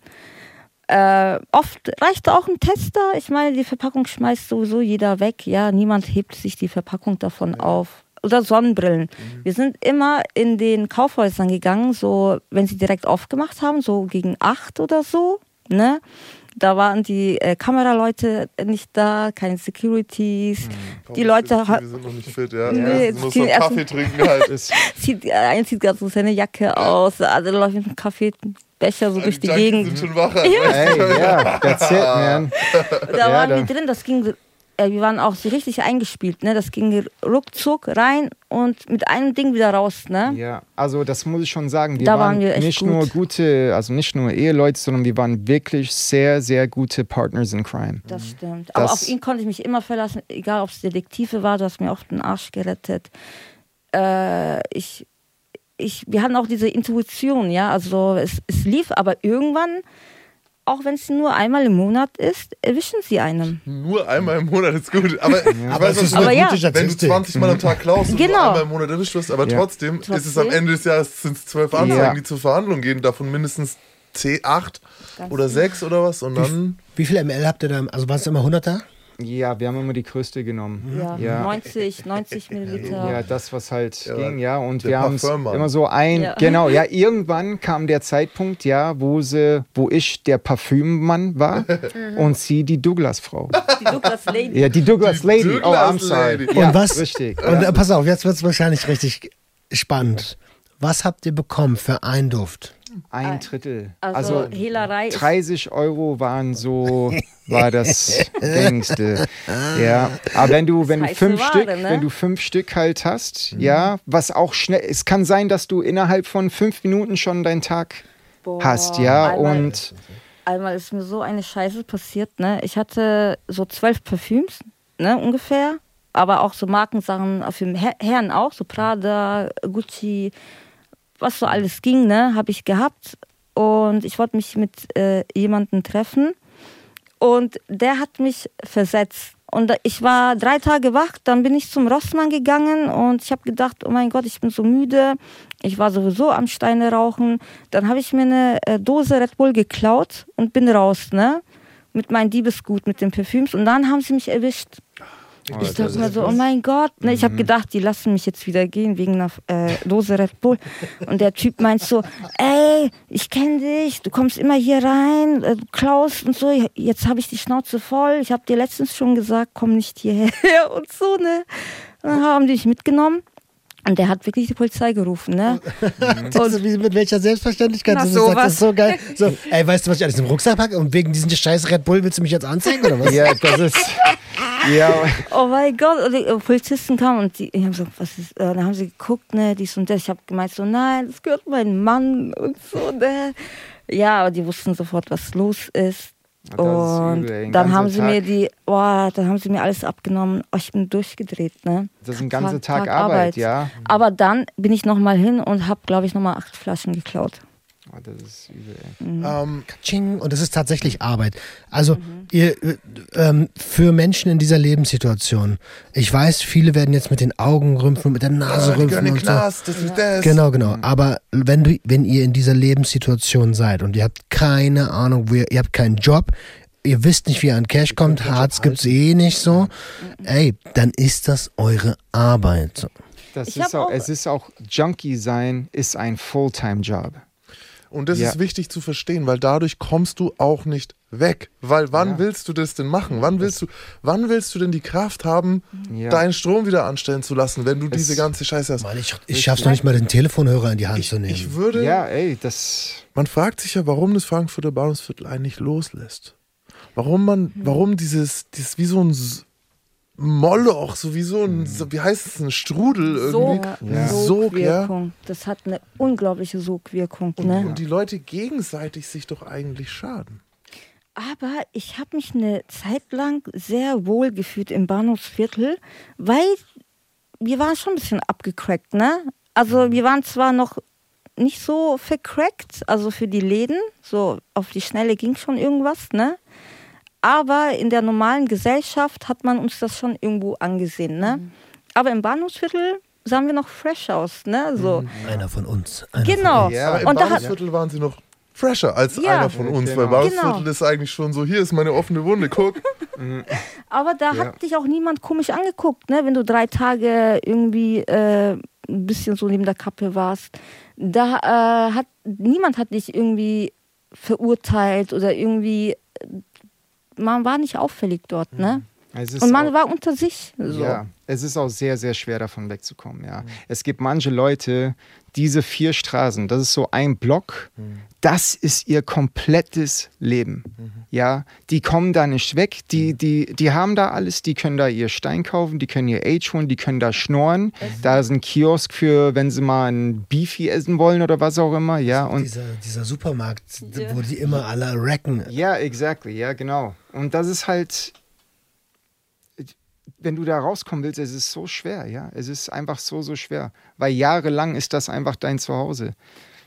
Äh, oft reicht auch ein Tester. Ich meine, die Verpackung schmeißt sowieso jeder weg. Ja, niemand hebt sich die Verpackung davon auf. Oder Sonnenbrillen. Wir sind immer in den Kaufhäusern gegangen, so wenn sie direkt aufgemacht haben, so gegen acht oder so. Ne? Da waren die äh, Kameraleute nicht da, keine Securities. Die Leute Wir sind noch nicht fit, ja. Nee, musst die noch Kaffee trinken halt. zieht, äh, einer zieht gerade so seine Jacke aus, also läuft mit einem Kaffeebecher so durch die Junkies Gegend. sind schon wacher. ja, that's it, man. Da Ja, waren da- wir drin, das ging, äh, wir waren auch so richtig eingespielt, ne? Das ging ruckzuck rein und mit einem Ding wieder raus, ne? Ja, also das muss ich schon sagen. Wir Da waren, waren wir echt nicht gut. nur gute, also nicht nur Eheleute, sondern wir waren wirklich sehr, sehr gute Partners in Crime. Das stimmt. Aber Das- auf ihn konnte ich mich immer verlassen, egal ob es Detektive war, du hast mir oft den Arsch gerettet. Äh, ich, ich, wir hatten auch diese Intuition, ja, also es, es lief, aber irgendwann, auch wenn es nur einmal im Monat ist, erwischen sie einen. Nur einmal im Monat ist gut. Aber, ich Aber ist Aber ja. wenn du Statistik. 20 Mal am Tag klaust und Genau. nur einmal im Monat erwischt wirst, aber Ja. trotzdem, ist es am Trotzdem. Ende des Jahres sind es zwölf Anzeigen, Ja. die zur Verhandlung gehen, davon mindestens 10, 8 oder 6 oder was und dann Wie viel ML habt ihr da? Also waren es immer 100er? Ja, wir haben immer die größte genommen. Ja, Ja. 90, 90 Milliliter. Ja, das, was halt Ja, ging, ja. Und wir haben immer so ein, Ja. genau, ja, irgendwann kam der Zeitpunkt, ja, wo sie, wo ich der Parfümmann war und sie die Douglas-Frau. Die Douglas Lady. Ja, die Douglas Die Lady. Douglas oh, I'm sorry. Lady. Ja, Und was? Richtig. Und äh, pass auf, jetzt wird es wahrscheinlich richtig spannend. Was habt ihr bekommen für einen Duft? Ein Drittel. Also, Also, Hehlerei ist 30 Euro waren so, war das gängigste. Ja, aber wenn du, wenn du fünf Ware, Stück, ne? wenn du fünf Stück halt hast, ja, was auch schnell, es kann sein, dass du innerhalb von fünf Minuten schon deinen Tag Boah, hast, ja, einmal- und Einmal ist mir so eine Scheiße passiert, ne? Ich hatte so zwölf Parfüms, ne, ungefähr. Aber auch so Markensachen für Her Herren auch, so Prada, Gucci, was so alles ging, ne, habe ich gehabt. Und ich wollte mich mit äh, jemandem treffen. Und der hat mich versetzt. Und ich war drei Tage wach, dann bin ich zum Rossmann gegangen und ich habe gedacht, oh mein Gott, ich bin so müde. Ich war sowieso am Steine rauchen. Dann habe ich mir eine äh, Dose Red Bull geklaut und bin raus, ne? Mit meinem Diebesgut, mit den Parfüms. Und dann haben sie mich erwischt. Ich dachte mir so, oh mein Gott. Ne, ich habe gedacht, die lassen mich jetzt wieder gehen wegen einer äh, Dose Red Bull. Und der Typ meint so, ey, ich kenne dich, du kommst immer hier rein, äh, du klaust und so. Jetzt habe ich die Schnauze voll. Ich habe dir letztens schon gesagt, komm nicht hierher und so, ne. Dann haben die mich mitgenommen. Und der hat wirklich die Polizei gerufen, ne? Und wie, mit welcher Selbstverständlichkeit Na, sagst, sowas. das ist so geil. So, ey, weißt du, was ich alles im Rucksack packe? Und wegen diesem scheiß Red Bull willst du mich jetzt anzeigen oder was? ja, das ist, ja, Oh mein Gott, und die äh, Polizisten kamen und die, die haben so, was ist, äh, dann haben sie geguckt, ne, dies und das. Ich habe gemeint so, nein, das gehört meinem Mann und so, ne. Ja, aber die wussten sofort, was los ist. Das ist und ein dann haben sie Tag. mir die, boah, dann haben sie mir alles abgenommen. Oh, ich bin durchgedreht, ne. das ist ein ganzer Tag, Arbeit, ja. Aber dann bin ich nochmal hin und habe, glaube ich, nochmal acht Flaschen geklaut. Oh, das ist übel, ey. Mhm. ähm, Ching, und das ist tatsächlich Arbeit. Also ihr, äh, ähm, für Menschen in dieser Lebenssituation, ich weiß, viele werden jetzt mit den Augen rümpfen, mit der Nase die gehören rümpfen und so. Knast, das ist das. Genau, genau. Aber wenn du, wenn ihr in dieser Lebenssituation seid und ihr habt keine Ahnung, wo ihr, ihr habt keinen Job, ihr wisst nicht, wie ihr an Cash kommt, Harz gibt's eh nicht so, ey, dann ist das eure Arbeit. So. Das Ich ist auch, auch- es ist auch, Junkie sein ist ein Fulltime-Job. Und das Ja. ist wichtig zu verstehen, weil dadurch kommst du auch nicht weg. Weil wann Ja. willst du das denn machen? Wann willst du, wann willst du denn die Kraft haben, Ja. deinen Strom wieder anstellen zu lassen, wenn du Es- diese ganze Scheiße hast? Mann, ich, ich schaff's noch nicht mal, den Telefonhörer in die Hand Ich, zu nehmen. ich würde, Ja, ey, das. man fragt sich ja, warum das Frankfurter Bahnhofsviertel einen nicht loslässt. Warum man, warum dieses, dieses wie so ein Moloch, so wie so ein, so, wie heißt es, ein Strudel irgendwie. Sog, Ja. Sog, ja. Sogwirkung. Das hat eine unglaubliche Sogwirkung. Und, Ne? und die Leute gegenseitig sich doch eigentlich schaden. Aber ich habe mich eine Zeit lang sehr wohl gefühlt im Bahnhofsviertel, weil wir waren schon ein bisschen abgecrackt, ne? Also wir waren zwar noch nicht so vercrackt, also für die Läden, so auf die Schnelle ging schon irgendwas, ne? Aber in der normalen Gesellschaft hat man uns das schon irgendwo angesehen, ne? Aber im Bahnhofsviertel sahen wir noch fresh aus, ne? So. Einer von uns. Einer Genau. Ja. Aber im Und da hat, Bahnhofsviertel waren sie noch fresher als Ja. einer von uns, Genau. weil Bahnhofsviertel Genau. ist eigentlich schon so, hier ist meine offene Wunde, guck. Aber da Ja. hat dich auch niemand komisch angeguckt, ne? wenn du drei Tage irgendwie äh, ein bisschen so neben der Kappe warst. Da äh, hat niemand hat dich irgendwie verurteilt oder irgendwie. Man war nicht auffällig dort, ne? Es ist Und man auch- war unter sich. So. Ja, es ist auch sehr, sehr schwer davon wegzukommen, ja. Es gibt manche Leute, diese vier Straßen, das ist so ein Block, das ist ihr komplettes Leben, ja. Die kommen da nicht weg, die, die, die haben da alles, die können da ihr Stein kaufen, die können ihr Age holen, die können da schnorren. Da ist ein Kiosk für, wenn sie mal ein Beefy essen wollen oder was auch immer, ja. Und dieser, dieser Supermarkt, wo die immer alle racken. ja, exactly, ja, genau. Und das ist halt, wenn du da rauskommen willst, es ist so schwer, ja. Es ist einfach so, so schwer. Weil jahrelang ist das einfach dein Zuhause.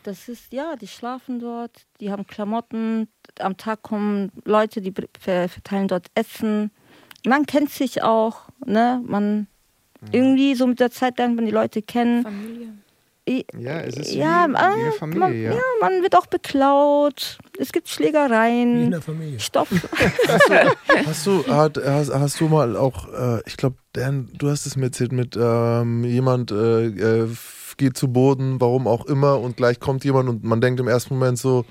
Das ist, ja, die schlafen dort, die haben Klamotten, am Tag kommen Leute, die verteilen dort Essen. Man kennt sich auch, ne? Man irgendwie so mit der Zeit lernt man die Leute kennen. Familie. Ja, es ist ja, wie, wie ah, eine Familie, man, ja. ja, man wird auch beklaut. Es gibt Wie in Schlägereien, der Familie. Stoff. Hast du, hat, hast, hast du mal auch, äh, ich glaube, Dan, du hast es mir erzählt, mit ähm, jemand äh, äh, geht zu Boden, warum auch immer, und gleich kommt jemand und man denkt im ersten Moment so,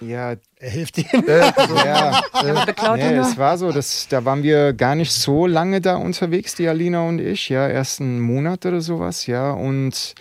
Ja, Er hilft ihm. äh, so ja. beklaut nee, es war so, dass, da waren wir gar nicht so lange da unterwegs, die Alina und ich, ja, erst einen Monat oder sowas, ja, und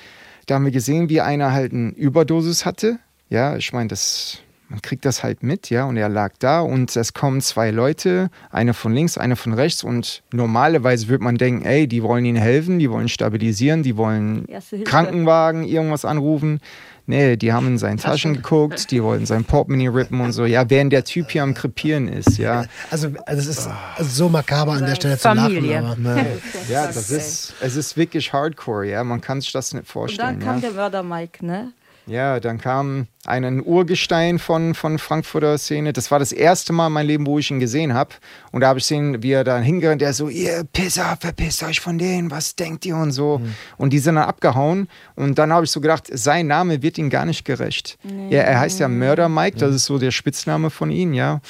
da haben wir gesehen, wie einer halt eine Überdosis hatte, ja, ich meine, das, man kriegt das halt mit, ja, und er lag da und es kommen zwei Leute, einer von links, einer von rechts und normalerweise würde man denken, ey, die wollen ihnen helfen, die wollen stabilisieren, die wollen. Krankenwagen, irgendwas anrufen. Nee, die haben in seine Taschen geguckt, die wollten sein Portemonnaie rippen und so. Ja, während der Typ hier am Krepieren ist, ja. Also, also es ist so makaber an der Stelle zu Familie. lachen, aber Ja, das ist, es ist wirklich hardcore, ja. Man kann sich das nicht Und dann vorstellen. kam Ja. der Mörder Mike, ne? Ja, dann kam ein, ein Urgestein von, von Frankfurter Szene. Das war das erste Mal in meinem Leben, wo ich ihn gesehen habe. Und da habe ich gesehen, wie er da hingerannt, der so, ihr Pisser, verpisst euch von denen, was denkt ihr und so. Und die sind dann abgehauen. Und dann habe ich so gedacht, sein Name wird ihm gar nicht gerecht. Ja, er heißt ja Mörder Mike, das ist so der Spitzname von ihm, ja.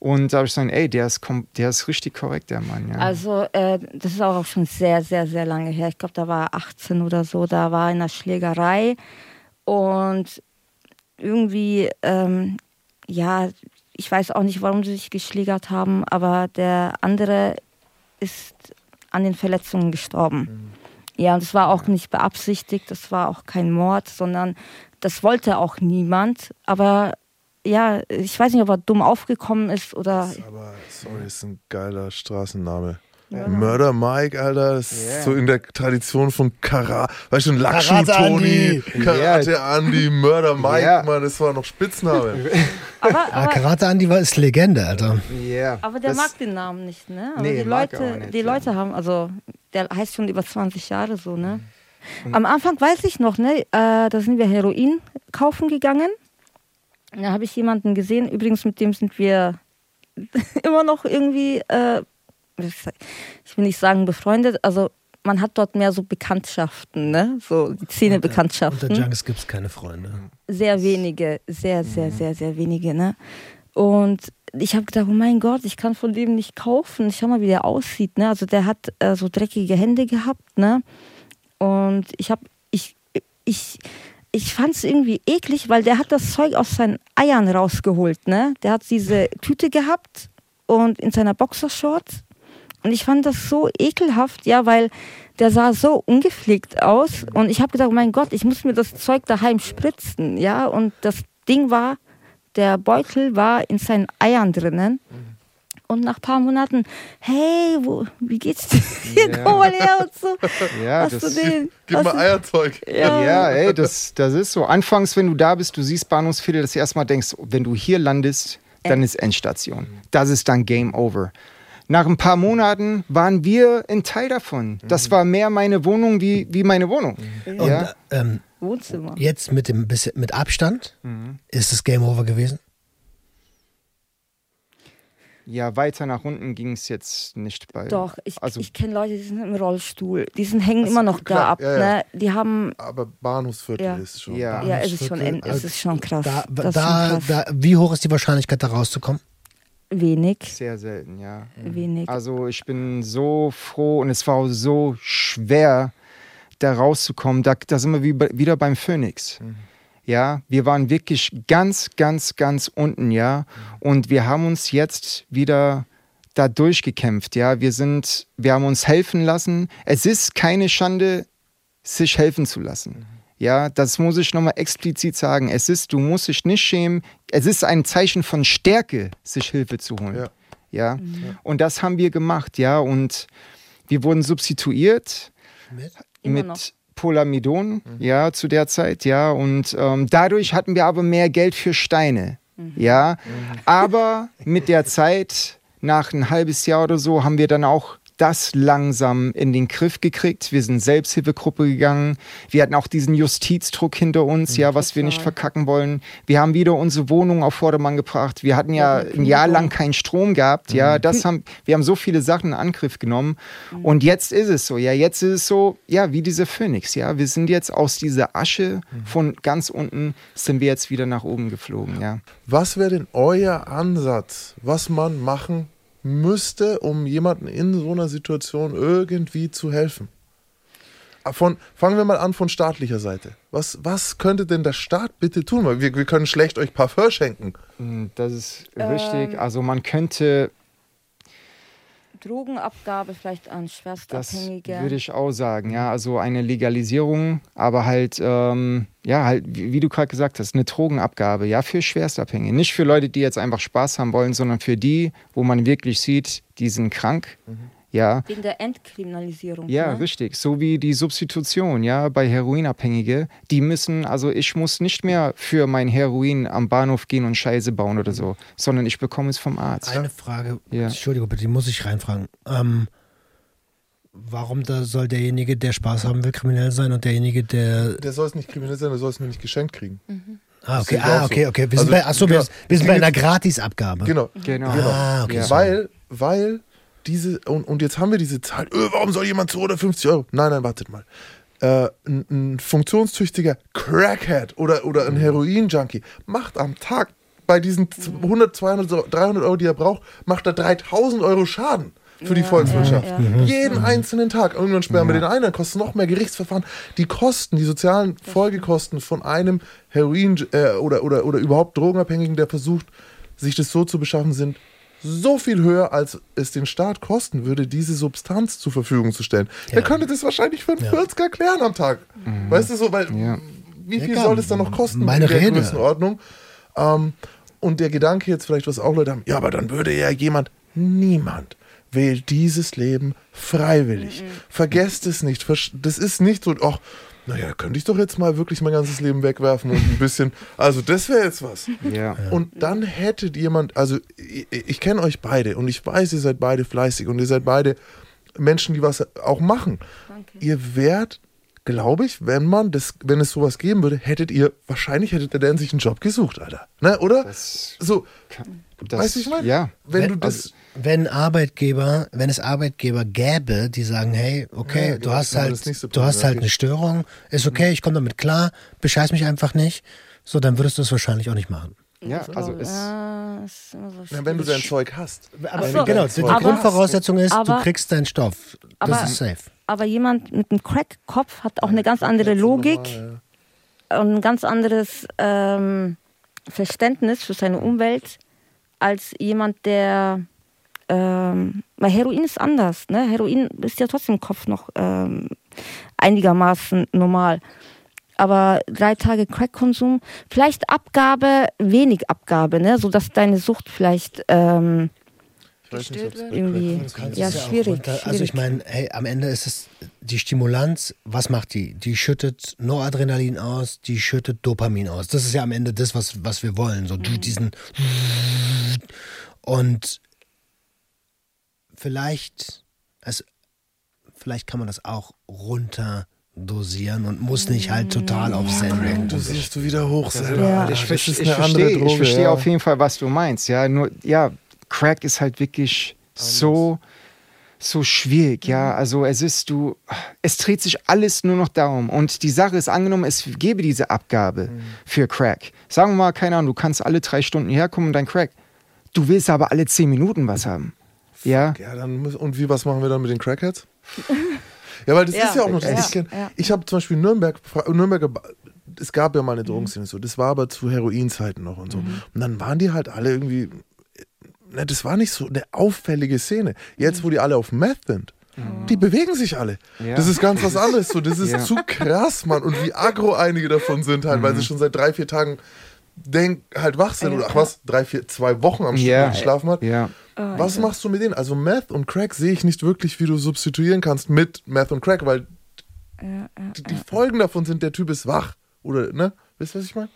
Und da habe ich gesagt, ey, der ist, der ist richtig korrekt, der Mann, ja. Also, äh, das ist auch schon sehr, sehr, sehr lange her. Ich glaube, da war er 18 oder so. Da war in einer Schlägerei. Und irgendwie, ähm, ja, ich weiß auch nicht, warum sie sich geschlägert haben, aber der andere ist an den Verletzungen gestorben. Ja, und es war auch nicht beabsichtigt, das war auch kein Mord, sondern das wollte auch niemand. Aber ja, ich weiß nicht, ob er dumm aufgekommen ist oder. aber sorry, ist ein geiler Straßenname. Murder Mike, Alter, das Yeah. ist so in der Tradition von Karate, weißt du, Lakshu Karate Tony, Andy. Karate Andy, Murder Mike, Ja. Mann, das war noch Spitzname. Aber, aber aber, Karate Andi war ist Legende, Alter. Ja, aber der das- mag den Namen nicht, ne? Aber Nee, die Leute, nicht, die ja. Leute haben, also der heißt schon über 20 Jahre so, ne? Am Anfang weiß ich noch, ne? Äh, da sind wir Heroin kaufen gegangen. Da habe ich jemanden gesehen, übrigens mit dem sind wir immer noch irgendwie, äh, ich will nicht sagen befreundet, also man hat dort mehr so Bekanntschaften, ne? So die Szene-Bekanntschaften. Unter Junks gibt es keine Freunde. sehr wenige, sehr, sehr, sehr, sehr wenige, ne? Und ich habe gedacht, oh mein Gott, ich kann von dem nicht kaufen. Schau mal, wie der aussieht, ne? Also der hat äh, so dreckige Hände gehabt, ne? Und ich habe, ich, ich ich fand es irgendwie eklig, weil der hat das Zeug aus seinen Eiern rausgeholt, ne? Der hat diese Tüte gehabt und in seiner Boxershorts. Und ich fand das so ekelhaft, ja, weil der sah so ungepflegt aus. Und ich habe gedacht, mein Gott, ich muss mir das Zeug daheim spritzen, ja. Und das Ding war, der Beutel war in seinen Eiern drinnen. Und nach ein paar Monaten, hey, wo, wie geht's dir? Hier, Ja. komm mal her und so. Ja, Hast das, du den? Gib hast mal Eierzeug. Ja. ja, ey, das, das ist so. Anfangs, wenn du da bist, du siehst Bahnhofsviertel, dass du erstmal denkst, wenn du hier landest, dann ist Endstation. Das ist dann Game Over. Nach ein paar Monaten waren wir ein Teil davon. Das war mehr meine Wohnung wie, wie meine Wohnung. Und Ja? ähm, Wohnzimmer. jetzt mit dem mit Abstand ist es Game Over gewesen. ja, weiter nach unten ging es jetzt nicht bei. Doch, ich, also, ich kenne Leute, die sind im Rollstuhl. Die sind, hängen immer noch klar, da ab. ja, ja. Ne? Die haben, Aber Bahnhofsviertel Ja. ist schon. Ja. ja, es ist schon, es ist schon krass. Da, da, schon krass. da, wie hoch ist die Wahrscheinlichkeit, da rauszukommen? Wenig, sehr selten, ja. wenig. Also ich bin so froh und es war auch so schwer, da rauszukommen. Da, da sind wir wie, bei- wieder beim Phoenix. Ja, wir waren wirklich ganz, ganz, ganz unten, ja. Und wir haben uns jetzt wieder da durchgekämpft, ja. Wir sind, wir haben uns helfen lassen. Es ist keine Schande, sich helfen zu lassen. Ja, das muss ich nochmal explizit sagen. Es ist, du musst dich nicht schämen. Es ist ein Zeichen von Stärke, sich Hilfe zu holen. Ja. Ja. Und das haben wir gemacht, ja. Und wir wurden substituiert Mit? Mit. Polamidon, ja, zu der Zeit, ja. Und ähm, dadurch hatten wir aber mehr Geld für Steine, ja. Aber mit der Zeit, nach ein halbes Jahr oder so, haben wir dann auch das langsam in den Griff gekriegt. Wir sind Selbsthilfegruppe gegangen. Wir hatten auch diesen Justizdruck hinter uns, ja, was wir nicht verkacken wollen. Wir haben wieder unsere Wohnung auf Vordermann gebracht. Wir hatten ja ein Jahr lang keinen Strom gehabt, ja. Das haben, wir haben so viele Sachen in Angriff genommen. Und jetzt ist es so, ja, jetzt ist es so, ja, wie diese Phönix, ja. Wir sind jetzt aus dieser Asche von ganz unten sind wir jetzt wieder nach oben geflogen, ja. Was wäre denn euer Ansatz, was man machen müsste, um jemanden in so einer Situation irgendwie zu helfen? Ah, Von, fangen wir mal an von staatlicher Seite. Was, was könnte denn der Staat bitte tun? Weil wir, wir können schlecht euch Parfum schenken. Mm, Das ist richtig. Also man könnte, Drogenabgabe vielleicht an das Schwerstabhängige. würde ich auch sagen, ja. Also eine Legalisierung, aber halt, ähm, ja, halt, wie, wie du gerade gesagt hast, eine Drogenabgabe, ja, für Schwerstabhängige. Nicht für Leute, die jetzt einfach Spaß haben wollen, sondern für die, wo man wirklich sieht, die sind krank, ja. Wegen der Entkriminalisierung. Ja, ne? richtig. So wie die Substitution, ja, bei Heroinabhängige. Die müssen, also ich muss nicht mehr für mein Heroin am Bahnhof gehen und Scheiße bauen oder so, sondern ich bekomme es vom Arzt. Eine Frage, Ja. Entschuldigung, bitte, die muss ich reinfragen. Ähm, warum da soll derjenige, der Spaß haben will, kriminell sein und derjenige, der. Der soll es nicht kriminell sein, der soll es nur nicht geschenkt kriegen. Ah, sehe okay, ah, okay, so. okay. Wir Also, sind bei, achso, wir, genau. wir sind bei einer jetzt- Gratisabgabe. Genau. Genau. Ah, okay. Ja. Weil, weil diese, und, und jetzt haben wir diese Zahl, öh, warum soll jemand 250 Euro? Nein, nein, wartet mal. Äh, ein, ein funktionstüchtiger Crackhead oder, oder ein Heroin-Junkie macht am Tag bei diesen 100, 200, 300 Euro, die er braucht, macht er 3000 Euro Schaden für die Volkswirtschaft. ja, ja. Jeden einzelnen Tag. Irgendwann sperren wir den ein, dann kostet es noch mehr Gerichtsverfahren. Die Kosten, die sozialen Folgekosten von einem Heroin- äh, oder, oder, oder überhaupt Drogenabhängigen, der versucht, sich das so zu beschaffen, sind so viel höher, als es den Staat kosten würde, diese Substanz zur Verfügung zu stellen. Der könnte das wahrscheinlich für einen 40er klären am Tag. Weißt du so, weil Ja. wie viel soll es dann noch kosten Meine in der Rede. Größenordnung? Ähm, und der Gedanke jetzt vielleicht, was auch Leute haben, ja, aber dann würde ja jemand, niemand wählt dieses Leben freiwillig. Vergesst es nicht. Das ist nicht so, ach, naja, könnte ich doch jetzt mal wirklich mein ganzes Leben wegwerfen und ein bisschen, also das wäre jetzt was. Ja. Und dann hättet jemand, also ich, ich kenne euch beide und ich weiß, ihr seid beide fleißig und ihr seid beide Menschen, die was auch machen. Danke. Ihr wärt, glaube ich, wenn man das, wenn es sowas geben würde, hättet ihr, wahrscheinlich hättet ihr dann sich einen Job gesucht, Alter. Ne, oder? Das, so, das, weißt du, ich meine? Ja. Wenn, Wenn- du das. Wenn Arbeitgeber, wenn es Arbeitgeber gäbe, die sagen, hey, okay, Ja, du genau, hast halt, du hast halt eine Störung, ist okay, ich komme damit klar, bescheiß mich einfach nicht, so dann würdest du es wahrscheinlich auch nicht machen. Ja, also es, Ah, ist Na, wenn du dein Zeug hast. Aber so. genau, die Aber- Grundvoraussetzung ist, du aber- kriegst deinen Stoff. Das aber- ist safe. Aber jemand mit einem Crack-Kopf hat auch eine ganz andere Logik. ein ganz anderes ähm, Verständnis für seine Umwelt als jemand, der ähm, weil Heroin ist anders. Ne? Heroin ist ja trotzdem im Kopf noch ähm, einigermaßen normal. Aber drei Tage Crack-Konsum, vielleicht Abgabe, wenig Abgabe, ne? sodass deine Sucht vielleicht ähm, irgendwie Du kannst ja, auch schwierig, schwierig. Also ich meine, hey, am Ende ist es die Stimulanz, was macht die? Die schüttet Noradrenalin aus, die schüttet Dopamin aus. Das ist ja am Ende das, was, was wir wollen. So du diesen und vielleicht, also, vielleicht kann man das auch runter dosieren und muss nicht halt total auf Sendung. Du siehst du wieder hoch selber. Ja. Ich, ich verstehe, ich verstehe ja. auf jeden Fall, was du meinst. Ja, nur, ja, Crack ist halt wirklich so, so schwierig. Ja, also es ist, du, es dreht sich alles nur noch darum. Und die Sache ist angenommen, es gäbe diese Abgabe für Crack. Sagen wir mal, keine Ahnung, du kannst alle drei Stunden herkommen und dein Crack. Du willst aber alle zehn Minuten was haben. Ja, Ja, dann muss, und wie, was machen wir dann mit den Crackheads? ja, weil das Ja, ist ja auch noch das. ja, ich kenn- ja. ich habe zum Beispiel Nürnberg, Nürnberger, es gab ja mal eine Drogenszene so, das war aber zu Heroinzeiten noch und so. Mhm. Und dann waren die halt alle irgendwie, ne, das war nicht so eine auffällige Szene. Jetzt, wo die alle auf Meth sind, die bewegen sich alle. Ja. Das ist ganz was anderes. So, das ist Ja. zu krass, Mann. Und wie aggro einige davon sind halt, weil sie schon seit drei, vier Tagen denk, halt wach sind. Oder ach was, drei, vier, zwei Wochen am Stück Ja. geschlafen hat. ja. Was machst du mit denen? Also Meth und Crack sehe ich nicht wirklich, wie du substituieren kannst mit Meth und Crack, weil die, die Folgen davon sind, der Typ ist wach. Oder, ne? Wisst ihr, was ich meine?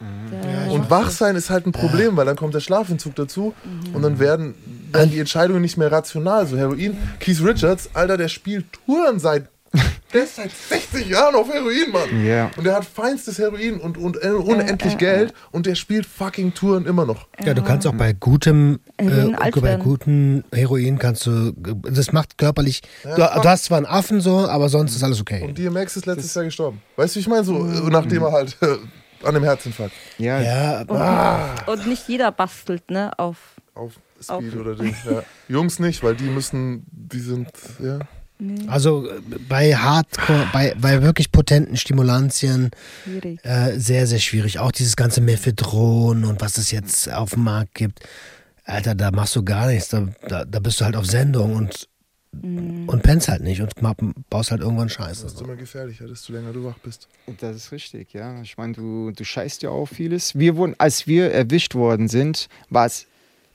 Und Wachsein ist halt ein Problem, weil dann kommt der Schlafentzug dazu und dann werden, werden die Entscheidungen nicht mehr rational. So Heroin, Keith Richards, Alter, der spielt Touren seit, der ist seit 60 Jahren auf Heroin, Mann. Ja. Und der hat feinstes Heroin und, und äh, unendlich Geld und der spielt fucking Touren immer noch. Ja, du kannst auch bei gutem, Heroin äh, bei gutem Heroin kannst du, das macht körperlich, du, du hast zwar einen Affen so, aber sonst ist alles okay. Und DMX ist letztes Jahr gestorben. Weißt du, wie ich meine? So, äh, nachdem er halt äh, an einem Herzinfarkt ja. Ja, Und nicht jeder bastelt, ne, auf. auf Speed oder Ding. Ja. Jungs nicht, weil die müssen, die sind, ja. Also äh, bei Hardcore, bei, bei wirklich potenten Stimulantien äh, sehr, sehr schwierig. Auch dieses ganze Mephedron und was es jetzt auf dem Markt gibt. Alter, da machst du gar nichts. Da, da, da bist du halt auf Sendung und, und pennst halt nicht und baust halt irgendwann Scheiße. Das ist immer gefährlicher, desto länger du wach bist. Das ist richtig, ja. Ich meine, du, du scheißt ja auf vieles. Wir wurden, als wir erwischt worden sind, war es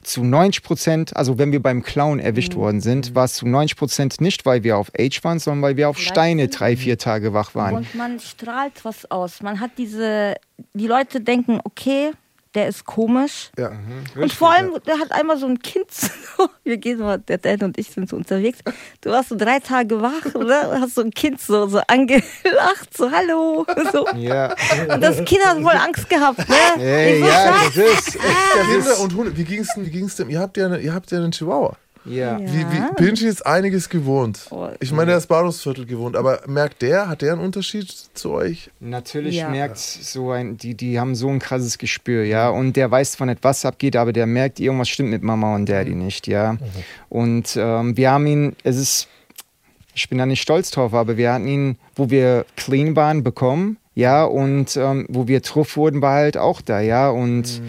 zu 90 Prozent, also wenn wir beim Clown erwischt worden sind, war es zu 90 Prozent nicht, weil wir auf Age waren, sondern weil wir auf Steine drei, vier Tage wach waren. Und man strahlt was aus. Man hat diese, die Leute denken, okay, der ist komisch. Ja. Und vor allem, der hat einmal so ein Kind. Wir gehen mal, der Dan und ich sind so unterwegs. Du warst so drei Tage wach, oder? Hast so ein Kind so, so angelacht, so hallo. So. Ja, Und das Kind hat wohl Angst gehabt, ne? Hey, so, ja, das ist, das Kinder und Hunde, wie ging's denn, wie ging's denn? Ihr habt ja, eine, ihr habt ja einen Chihuahua. Ja. Wie, wie, Pinchy ist einiges gewohnt. Oh. Ich meine, der ist Bahnhofsviertel gewohnt, aber merkt der, hat der einen Unterschied zu euch? Natürlich Ja. merkt so ein, die, die haben so ein krasses Gespür, ja. Und der weiß zwar nicht, was abgeht, aber der merkt, irgendwas stimmt mit Mama und Daddy nicht, ja. Und ähm, wir haben ihn, es ist, ich bin da nicht stolz drauf, aber wir hatten ihn, wo wir clean waren, bekommen, ja. Und ähm, wo wir truff wurden, war halt auch da, ja. Und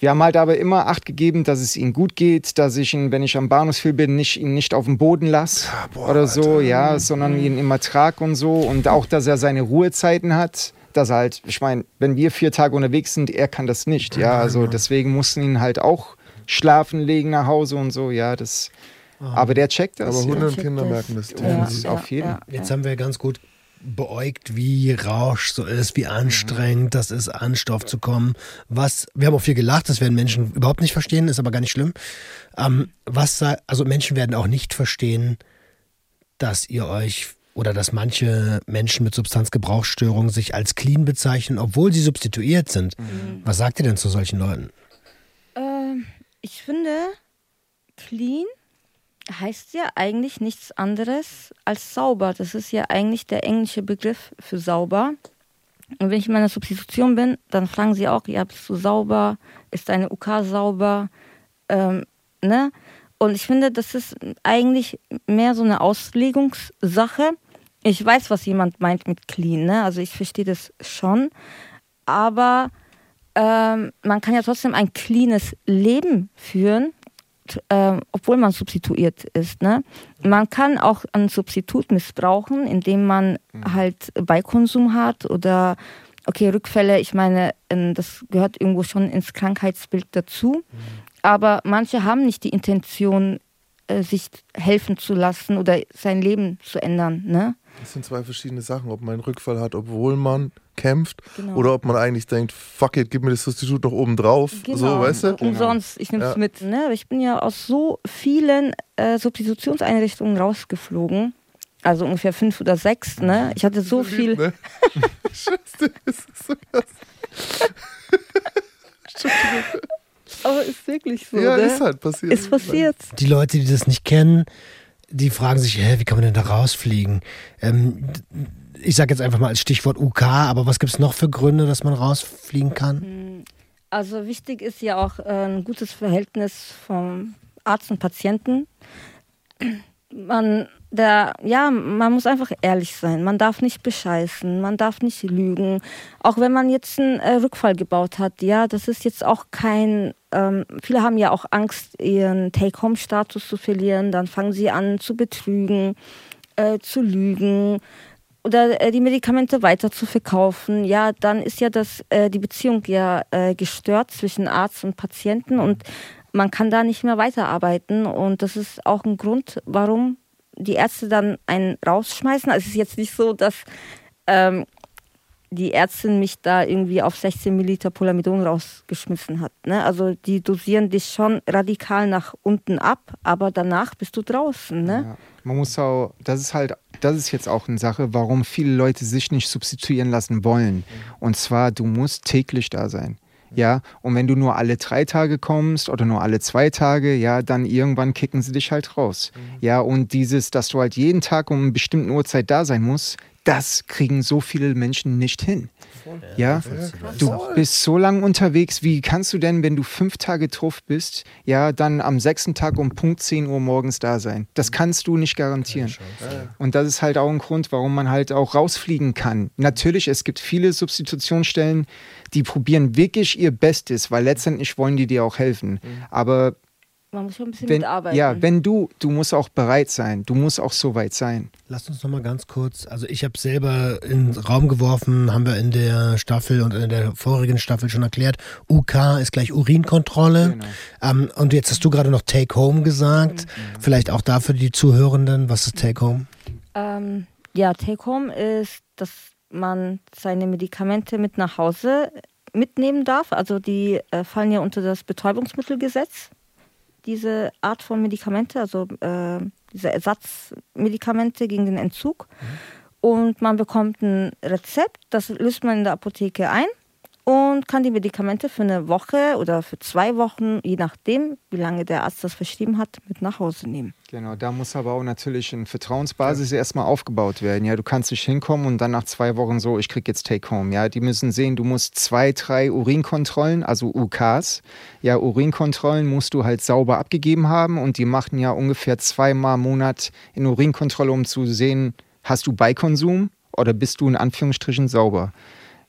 wir haben halt aber immer Acht gegeben, dass es ihm gut geht, dass ich ihn, wenn ich am Bahnhofsfilm bin, nicht, ihn nicht auf dem Boden lasse boah, oder so, ja, sondern ihn immer trag und so. Und auch, dass er seine Ruhezeiten hat. Dass er halt, ich meine, wenn wir vier Tage unterwegs sind, er kann das nicht, ja. Also deswegen mussten ihn halt auch schlafen legen nach Hause und so, ja, das. Aber der checkt das. Aber Hunde ja. und Kinder merken das. Ja. ist auf jeden. Jetzt haben wir ganz gut beäugt, wie Rausch so ist, wie anstrengend das ist, an Stoff zu kommen. Was, wir haben auch viel gelacht, das werden Menschen überhaupt nicht verstehen, ist aber gar nicht schlimm. Ähm, was, also Menschen werden auch nicht verstehen, dass ihr euch oder dass manche Menschen mit Substanzgebrauchsstörungen sich als clean bezeichnen, obwohl sie substituiert sind. Was sagt ihr denn zu solchen Leuten? Ähm, ich finde, clean heißt ja eigentlich nichts anderes als sauber. Das ist ja eigentlich der englische Begriff für sauber. Und wenn ich in meiner Substitution bin, dann fragen sie auch, ja, bist du sauber? Ist deine UK sauber? Ähm, ne? Und ich finde, das ist eigentlich mehr so eine Auslegungssache. Ich weiß, was jemand meint mit clean, ne? Also ich verstehe das schon. aber ähm, man kann ja trotzdem ein cleanes Leben führen, äh, obwohl man substituiert ist. Ne? Man kann auch ein Substitut missbrauchen, indem man mhm. halt Beikonsum hat oder okay, Rückfälle, ich meine, ähm, das gehört irgendwo schon ins Krankheitsbild dazu. Mhm. Aber manche haben nicht die Intention, äh, sich helfen zu lassen oder sein Leben zu ändern. Ne? Das sind zwei verschiedene Sachen, ob man einen Rückfall hat, obwohl man kämpft genau. oder ob man eigentlich denkt, fuck it, gib mir das Substitut noch oben drauf. Genau. So, weißt du? Umsonst, ich nehme es ja. mit. Ne? Ich bin ja aus so vielen äh, Substitutionseinrichtungen rausgeflogen. Also ungefähr fünf oder sechs, ne? Ich hatte so viel. Ne? Scheiße, das ist so krass. Aber ist wirklich so. Ja, ne? ist halt passiert. Ist passiert. Die Leute, die das nicht kennen, die fragen sich, hä, wie kann man denn da rausfliegen? Ähm, ich sage jetzt einfach mal als Stichwort UK, aber was gibt es noch für Gründe, dass man rausfliegen kann? Hm, also wichtig ist ja auch äh, ein gutes Verhältnis vom Arzt und Patienten. Man der, ja, man muss einfach ehrlich sein. Man darf nicht bescheißen, man darf nicht lügen. Auch wenn man jetzt einen äh, Rückfall gebaut hat, ja, das ist jetzt auch kein. Ähm, viele haben ja auch Angst, ihren Take-Home-Status zu verlieren. Dann fangen sie an zu betrügen, äh, zu lügen oder äh, die Medikamente weiter zu verkaufen. Ja, dann ist ja das äh, die Beziehung ja äh, gestört zwischen Arzt und Patienten und man kann da nicht mehr weiterarbeiten. Und das ist auch ein Grund, warum die Ärzte dann einen rausschmeißen. Also es ist jetzt nicht so, dass ähm, die Ärztin mich da irgendwie auf 16 Milliliter Polamidon rausgeschmissen hat. Ne? Also die dosieren dich schon radikal nach unten ab, aber danach bist du draußen. Ne? Ja, man muss auch, das ist halt, das ist jetzt auch eine Sache, warum viele Leute sich nicht substituieren lassen wollen. Und zwar, du musst täglich da sein. Ja, und wenn du nur alle drei Tage kommst oder nur alle zwei Tage, ja, dann irgendwann kicken sie dich halt raus. Mhm. Ja, und dieses, dass du halt jeden Tag um eine bestimmte Uhrzeit da sein musst, das kriegen so viele Menschen nicht hin. Ja, du bist so lange unterwegs. Wie kannst du denn, wenn du fünf Tage drauf bist, ja, dann am sechsten Tag um Punkt 10 Uhr morgens da sein? Das kannst du nicht garantieren. Und das ist halt auch ein Grund, warum man halt auch rausfliegen kann. Natürlich, es gibt viele Substitutionsstellen, die probieren wirklich ihr Bestes, weil letztendlich wollen die dir auch helfen. Mhm. Aber man muss schon ein bisschen wenn, mitarbeiten. Ja, wenn du, du musst auch bereit sein. Du musst auch so weit sein. Lass uns noch mal ganz kurz, also ich habe selber in den Raum geworfen, haben wir in der Staffel und in der vorigen Staffel schon erklärt, UK ist gleich Urinkontrolle. Genau. Ähm, und jetzt hast du gerade noch Take Home gesagt. Mhm. Vielleicht auch dafür die Zuhörenden, was ist Take Home? Ähm, ja, Take Home ist, dass man seine Medikamente mit nach Hause mitnehmen darf. Also die äh, fallen ja unter das Betäubungsmittelgesetz diese Art von Medikamente, also äh, diese Ersatzmedikamente gegen den Entzug. Mhm. Und man bekommt ein Rezept, das löst man in der Apotheke ein und kann die Medikamente für eine Woche oder für zwei Wochen, je nachdem, wie lange der Arzt das verschrieben hat, mit nach Hause nehmen. Genau, da muss aber auch natürlich eine Vertrauensbasis ja. erstmal aufgebaut werden. Ja, du kannst nicht hinkommen und dann nach zwei Wochen so, ich krieg jetzt Take Home. Ja, die müssen sehen, du musst zwei, drei Urinkontrollen, also UKs, ja, Urinkontrollen musst du halt sauber abgegeben haben und die machen ja ungefähr zweimal im Monat in Urinkontrolle, um zu sehen, hast du Beikonsum oder bist du in Anführungsstrichen sauber.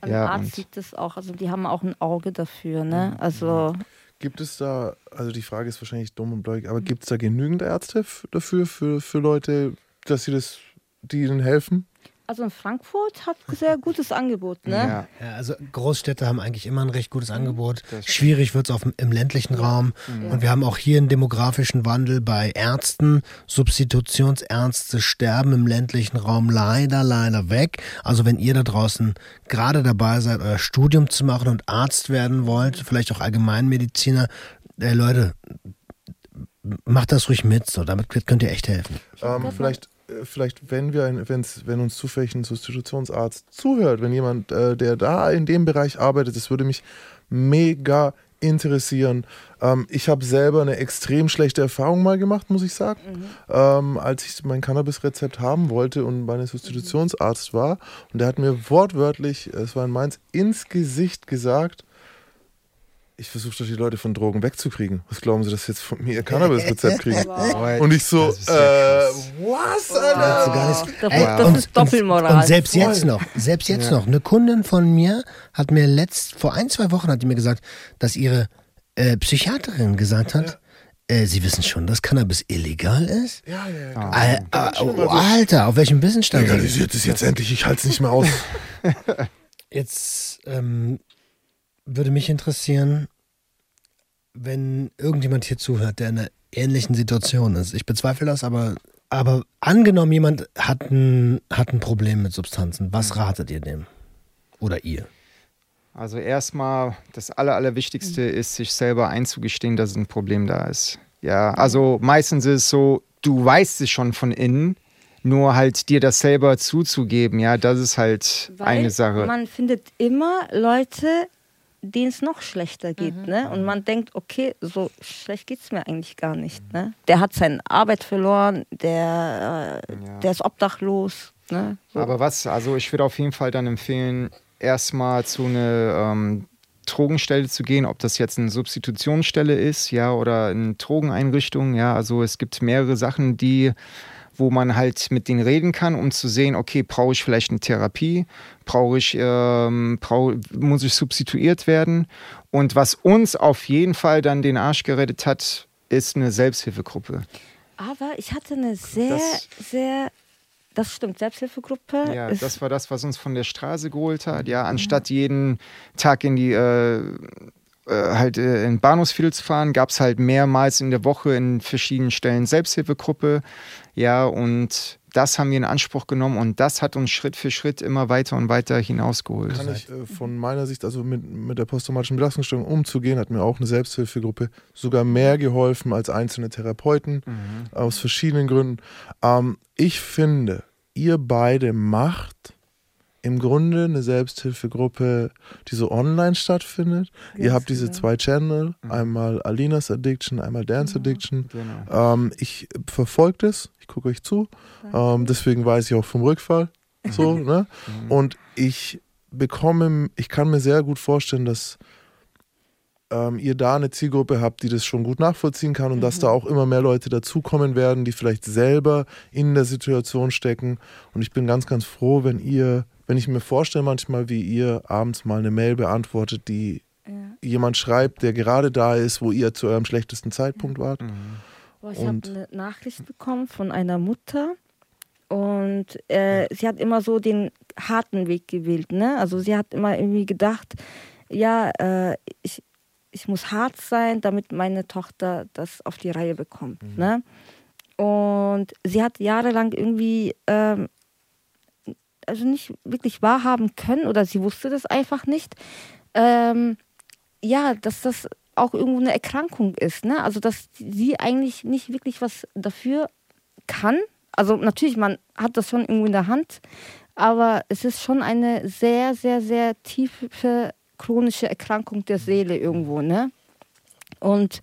Ein ja, Arzt sieht das auch, also die haben auch ein Auge dafür, ne? Also. Gibt es da, also die Frage ist wahrscheinlich dumm und blöd, aber gibt es da genügend Ärzte dafür, für, für Leute, dass sie das, die ihnen helfen? Also in Frankfurt hat sehr gutes Angebot, ne? Ja. ja. also Großstädte haben eigentlich immer ein recht gutes mhm. Angebot. Schwierig wird es im ländlichen Raum. Ja. Und wir haben auch hier einen demografischen Wandel bei Ärzten. Substitutionsärzte sterben im ländlichen Raum leider, leider weg. Also wenn ihr da draußen gerade dabei seid, euer Studium zu machen und Arzt werden wollt, vielleicht auch Allgemeinmediziner, äh, Leute, macht das ruhig mit, so damit könnt ihr echt helfen. Ähm, vielleicht vielleicht, wenn wir, wenn's, wenn uns zufällig ein Substitutionsarzt zuhört, wenn jemand, äh, der da in dem Bereich arbeitet, das würde mich mega interessieren. Ähm, ich habe selber eine extrem schlechte Erfahrung mal gemacht, muss ich sagen, mhm. ähm, als ich mein Cannabis-Rezept haben wollte und bei einem Substitutionsarzt war. Und der hat mir wortwörtlich, es war in Mainz, ins Gesicht gesagt, ich versuche doch die Leute von Drogen wegzukriegen. Was glauben Sie, dass Sie jetzt von mir ihr Cannabis-Rezept kriegen? Wow. Und ich so, ja äh, was, Alter? gar nicht- Das, Ey, das und- ist Doppelmoral. Und selbst jetzt noch, selbst jetzt noch, eine Kundin von mir hat mir letzt, vor ein, zwei Wochen hat die mir gesagt, dass ihre äh, Psychiaterin gesagt hat, äh, sie wissen schon, dass Cannabis illegal ist? Ja, ja, ja. Al ah, oh, Alter, auf welchem die? Legalisiert es jetzt endlich, ich halte es nicht mehr aus. Jetzt ähm, würde mich interessieren, wenn irgendjemand hier zuhört, der in einer ähnlichen Situation ist. Ich bezweifle das, aber, aber angenommen, jemand hat ein, hat ein Problem mit Substanzen. Was ratet ihr dem? Oder ihr? Also erstmal, das Aller, Allerwichtigste ist, sich selber einzugestehen, dass ein Problem da ist. Ja, also meistens ist es so, du weißt es schon von innen, nur halt dir das selber zuzugeben, ja, das ist halt Weil eine Sache. Man findet immer Leute, denen es noch schlechter geht. Ne? Und man denkt, okay, so schlecht geht es mir eigentlich gar nicht. Ne? Der hat seine Arbeit verloren, der, äh, Ja. der ist obdachlos. Ne? So. Aber was, also ich würde auf jeden Fall dann empfehlen, erstmal zu einer ähm, Drogenstelle zu gehen, ob das jetzt eine Substitutionsstelle ist, ja, oder eine Drogeneinrichtung, ja, also es gibt mehrere Sachen, die wo man halt mit denen reden kann, um zu sehen, okay, brauche ich vielleicht eine Therapie, brauche ich, ähm, brauch, muss ich substituiert werden. Und was uns auf jeden Fall dann den Arsch gerettet hat, ist eine Selbsthilfegruppe. Aber ich hatte eine sehr, Das- sehr, das stimmt, Selbsthilfegruppe. Ja, das war das, was uns von der Straße geholt hat. Ja, anstatt jeden Tag in die äh, äh, halt äh, in Bahnhofsviertel zu fahren, gab es halt mehrmals in der Woche in verschiedenen Stellen Selbsthilfegruppe. Ja, und das haben wir in Anspruch genommen und das hat uns Schritt für Schritt immer weiter und weiter hinausgeholt. Kann ich äh, von meiner Sicht, also mit, mit der posttraumatischen Belastungsstörung umzugehen, hat mir auch eine Selbsthilfegruppe sogar mehr geholfen als einzelne Therapeuten, aus verschiedenen Gründen. Ähm, ich finde, ihr beide macht im Grunde eine Selbsthilfegruppe, die so online stattfindet. ihr habt diese genau. zwei Channel, einmal Alinas Addiction, einmal Dance Addiction. Genau. Ähm, ich verfolge das, gucke euch zu. Ähm, deswegen weiß ich auch vom Rückfall. So, ne? Und ich bekomme, ich kann mir sehr gut vorstellen, dass ähm, ihr da eine Zielgruppe habt, die das schon gut nachvollziehen kann und dass da auch immer mehr Leute dazukommen werden, die vielleicht selber in der Situation stecken. Und ich bin ganz, ganz froh, wenn ihr, wenn ich mir vorstelle manchmal, wie ihr abends mal eine Mail beantwortet, die jemand schreibt, der gerade da ist, wo ihr zu eurem schlechtesten Zeitpunkt wart. Boah, ich habe eine Nachricht bekommen von einer Mutter und äh, sie hat immer so den harten Weg gewählt. Ne? Also sie hat immer irgendwie gedacht, ja, äh, ich, ich muss hart sein, damit meine Tochter das auf die Reihe bekommt. Ne? Und sie hat jahrelang irgendwie ähm, also nicht wirklich wahrhaben können oder sie wusste das einfach nicht. Ähm, ja, dass das auch irgendwo eine Erkrankung ist. Ne? Also, dass sie eigentlich nicht wirklich was dafür kann. Also, natürlich, man hat das schon irgendwo in der Hand, aber es ist schon eine sehr, sehr, sehr tiefe chronische Erkrankung der Seele irgendwo. Ne? Und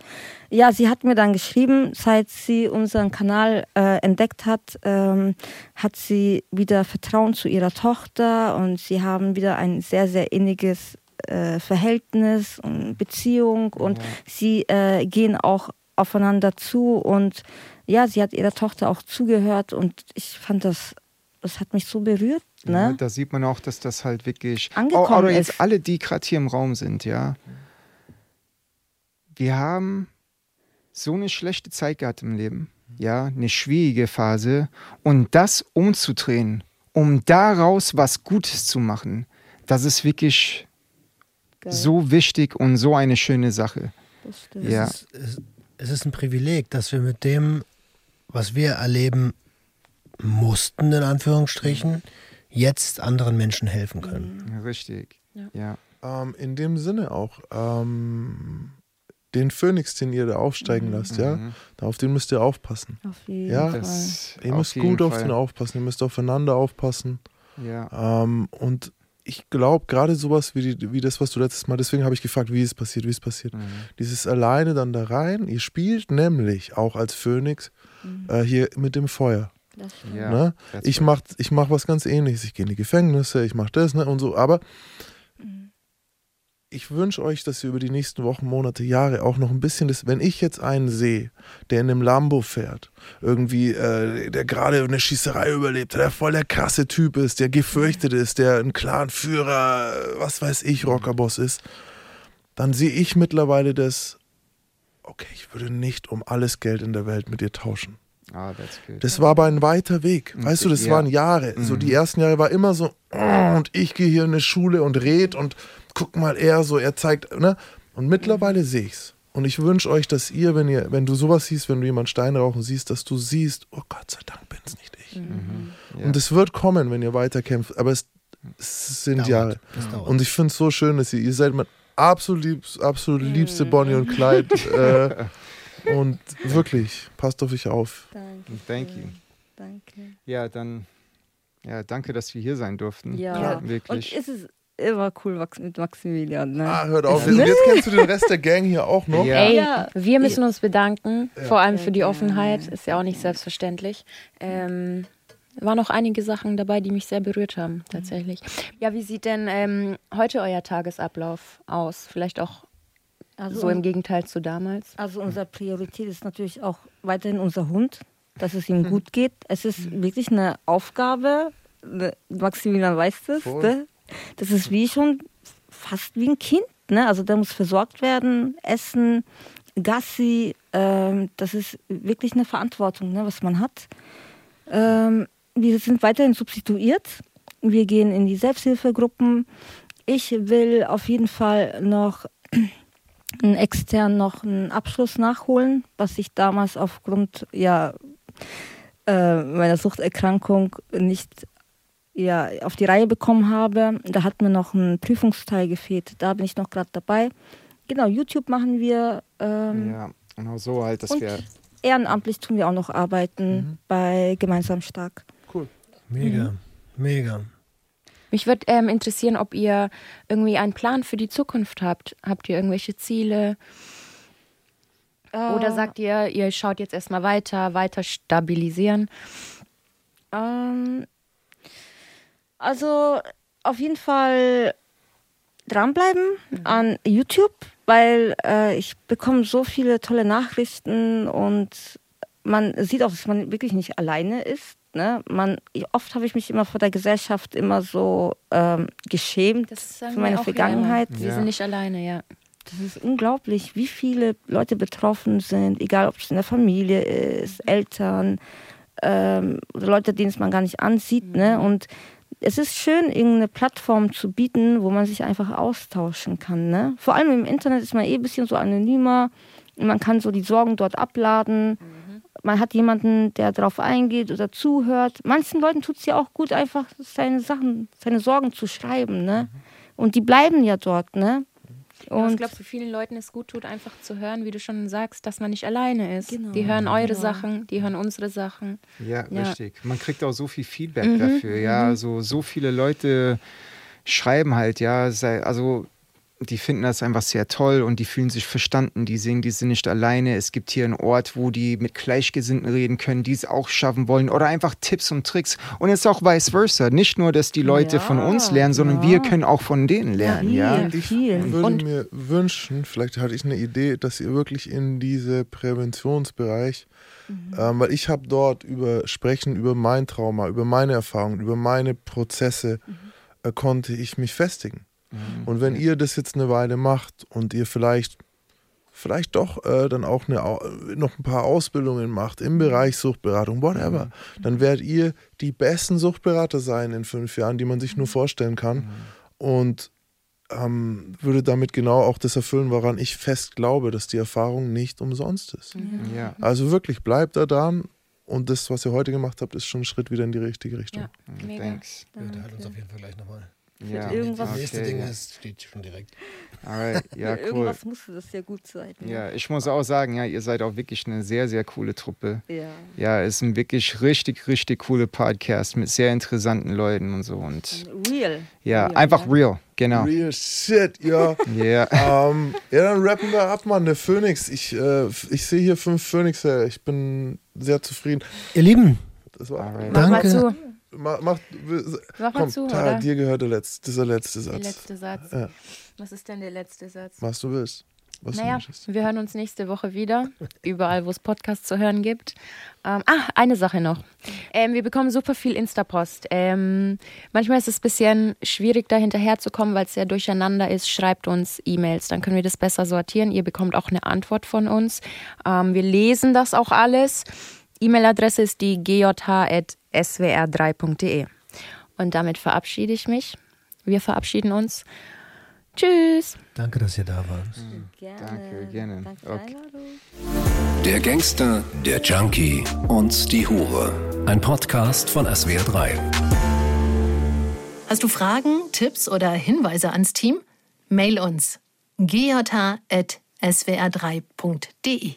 ja, sie hat mir dann geschrieben, seit sie unseren Kanal äh, entdeckt hat, ähm, hat sie wieder Vertrauen zu ihrer Tochter und sie haben wieder ein sehr, sehr inniges äh, Verhältnis und Beziehung und sie äh, gehen auch aufeinander zu und ja, sie hat ihrer Tochter auch zugehört und ich fand das, das hat mich so berührt. Ja, Ne? da sieht man auch, dass das halt wirklich. Angekommen Auch- oder jetzt ist. alle, die gerade hier im Raum sind, ja. Wir haben so eine schlechte Zeit gehabt im Leben, ja, eine schwierige Phase. Und das umzudrehen, um daraus was Gutes zu machen, das ist wirklich Geil. so wichtig und so eine schöne Sache. Das stimmt. Ja. Es, ist, es, ist ein Privileg, dass wir mit dem, was wir erleben mussten, in Anführungsstrichen, jetzt anderen Menschen helfen können. Richtig. Ja. Ähm, in dem Sinne auch, ähm, den Phönix, den ihr da aufsteigen lasst, ja, auf den müsst ihr aufpassen. Auf jeden Ja, Fall. Das Ihr auf müsst gut auf Fall. den aufpassen, ihr müsst aufeinander aufpassen. Ja. Ähm, und ich glaube, gerade sowas wie, die, wie das, was du letztes Mal, deswegen habe ich gefragt, wie es passiert, wie es passiert. Mhm. Dieses alleine dann da rein, ihr spielt nämlich auch als Phönix äh, hier mit dem Feuer. Ja. ne? Ich right. mach, ich mach was ganz ähnliches. Ich gehe in die Gefängnisse, ich mache das ne? und so. Aber ich wünsche euch, dass ihr über die nächsten Wochen, Monate, Jahre auch noch ein bisschen das, wenn ich jetzt einen sehe, der in einem Lambo fährt, irgendwie, äh, der gerade eine Schießerei überlebt, der voll der krasse Typ ist, der gefürchtet ist, der ein klaren Führer, was weiß ich, Rockerboss ist, dann sehe ich mittlerweile das, okay, ich würde nicht um alles Geld in der Welt mit dir tauschen. Ah, that's good. Das war aber ein weiter Weg. Weißt du, das Ja. waren Jahre. So die ersten Jahre war immer so, oh, und ich gehe hier in eine Schule und red und guck mal, er so, er zeigt, ne? Und mittlerweile sehe ich's. Und ich wünsche euch, dass ihr, wenn ihr, wenn du sowas siehst, wenn du jemanden Stein rauchen siehst, dass du siehst, oh Gott sei Dank bin's nicht ich. Ja. Und es wird kommen, wenn ihr weiterkämpft. Aber es, es sind Dauert. Jahre. Und ich finde es so schön, dass ihr, ihr seid mein absolut, liebs, absolut liebste Bonnie und Clyde. äh, und wirklich, passt auf euch auf. Danke. Thank you. Danke. Ja, dann, ja, danke, dass wir hier sein durften. Ja. Und Wirklich. es ist immer cool mit Maximilian. Ne? Ah, hört auf. Und jetzt kennst du den Rest der Gang hier auch noch. Ja. Ey, Ja. wir müssen uns bedanken, vor allem für die Offenheit. Ist ja auch nicht selbstverständlich. Ähm, waren noch einige Sachen dabei, die mich sehr berührt haben, tatsächlich. Ja, wie sieht denn ähm, heute euer Tagesablauf aus? Vielleicht auch Also, so im Gegenteil zu damals? also unsere Priorität ist natürlich auch weiterhin unser Hund, dass es ihm gut geht. Es ist wirklich eine Aufgabe. Maximilian weiß das. Voll. Ne? Das ist wie schon fast wie ein Kind. Ne? Also der muss versorgt werden, essen, Gassi. Ähm, das ist wirklich eine Verantwortung, ne, was man hat. Ähm, wir sind weiterhin substituiert. Wir gehen in die Selbsthilfegruppen. Ich will auf jeden Fall noch einen extern noch einen Abschluss nachholen, was ich damals aufgrund ja, äh, meiner Suchterkrankung nicht ja, auf die Reihe bekommen habe. Da hat mir noch ein Prüfungsteil gefehlt. Da bin ich noch gerade dabei. Genau, YouTube machen wir. Ähm, Ja, genau so halt, dass und wir. ehrenamtlich tun wir auch noch arbeiten bei Gemeinsam Stark. Mega, mega. Mich würde ähm, interessieren, ob ihr irgendwie einen Plan für die Zukunft habt. Habt ihr irgendwelche Ziele? Oder sagt ihr, ihr schaut jetzt erstmal weiter, weiter stabilisieren? Ähm, also auf jeden Fall dranbleiben an YouTube, weil äh, ich bekomme so viele tolle Nachrichten und man sieht auch, dass man wirklich nicht alleine ist. Ne? Man, oft habe ich mich immer vor der Gesellschaft immer so ähm, geschämt für meine Vergangenheit. Wir Ja. sind nicht alleine, ja. Das ist unglaublich, wie viele Leute betroffen sind, egal ob es in der Familie ist, Eltern ähm, oder Leute, denen es man gar nicht ansieht. Ne? Und es ist schön, irgendeine Plattform zu bieten, wo man sich einfach austauschen kann. Ne? Vor allem im Internet ist man eh ein bisschen so anonymer. Man kann so die Sorgen dort abladen. Man hat jemanden, der darauf eingeht oder zuhört. Manchen Leuten tut es ja auch gut, einfach seine Sachen, seine Sorgen zu schreiben. Ne? Und die bleiben ja dort. Ne? Und was Und glaubst du, vielen Leuten es gut tut, einfach zu hören, wie du schon sagst, dass man nicht alleine ist. Genau. Die hören eure Genau. Sachen, die hören unsere Sachen. Ja, Ja. richtig. Man kriegt auch so viel Feedback dafür. Ja, also so viele Leute schreiben halt, ja, sei, also die finden das einfach sehr toll und die fühlen sich verstanden. Die sehen, die sind nicht alleine. Es gibt hier einen Ort, wo die mit Gleichgesinnten reden können, die es auch schaffen wollen oder einfach Tipps und Tricks. Und es ist auch vice versa. Nicht nur, dass die Leute Ja, von uns lernen, sondern ja. wir können auch von denen lernen. Ja, viel, Ich viel. würde Und- mir wünschen, vielleicht hatte ich eine Idee, dass ihr wirklich in diese Präventionsbereich, ähm, weil ich habe dort über Sprechen über mein Trauma, über meine Erfahrungen, über meine Prozesse, äh, konnte ich mich festigen. Und wenn ihr das jetzt eine Weile macht und ihr vielleicht vielleicht doch äh, dann auch eine, noch ein paar Ausbildungen macht im Bereich Suchtberatung, whatever, dann werdet ihr die besten Suchtberater sein in fünf Jahren, die man sich nur vorstellen kann. Und ähm, würde damit genau auch das erfüllen, woran ich fest glaube, dass die Erfahrung nicht umsonst ist. ja. Also wirklich, bleibt da dran. Und das, was ihr heute gemacht habt, ist schon ein Schritt wieder in die richtige Richtung. Ja, mega. Thanks. Wir unterhalten uns auf jeden Fall gleich nochmal. Ja, irgendwas- Das nächste okay, Ding ja. ist, steht schon direkt. Alright, ja, cool. Irgendwas musste das ja gut sein. ne? Ja, ich muss auch sagen, ja, ihr seid auch wirklich eine sehr, sehr coole Truppe. Ja. Ja, ist ein wirklich richtig, richtig coole Podcast mit sehr interessanten Leuten und so. Und Real. ja, Real, einfach ja. real, genau. Real shit, ja. Ja. ähm, ja, dann rappen wir ab, Mann. Der Phoenix. Ich, äh, ich sehe hier fünf Phönixe. Ich bin sehr zufrieden. Ihr Lieben, Das war Alright. Mach mal Danke. Mach, mach, Mach mal komm, zu, Tara, oder? dir gehört der letzte, dieser letzte Der Satz. letzte Satz. Ja. Was ist denn der letzte Satz? Was du willst. Was du Naja, möchtest. wir hören uns nächste Woche wieder. Überall, wo es Podcasts zu hören gibt. Ähm, ah, eine Sache noch. Ähm, wir bekommen super viel Insta-Post. Ähm, manchmal ist es ein bisschen schwierig, da hinterherzukommen, weil es sehr durcheinander ist. Schreibt uns E-Mails, dann können wir das besser sortieren. Ihr bekommt auch eine Antwort von uns. Ähm, wir lesen das auch alles. E-Mail-Adresse ist die gj.swr3.de. Und damit verabschiede ich mich. Wir verabschieden uns. Tschüss. Danke, dass ihr da wart. Gerne. Danke, gerne. Danke Okay. Der Gangster, der Junkie und die Hure. Ein Podcast von SWR3. Hast du Fragen, Tipps oder Hinweise ans Team? Mail uns gj.swr3.de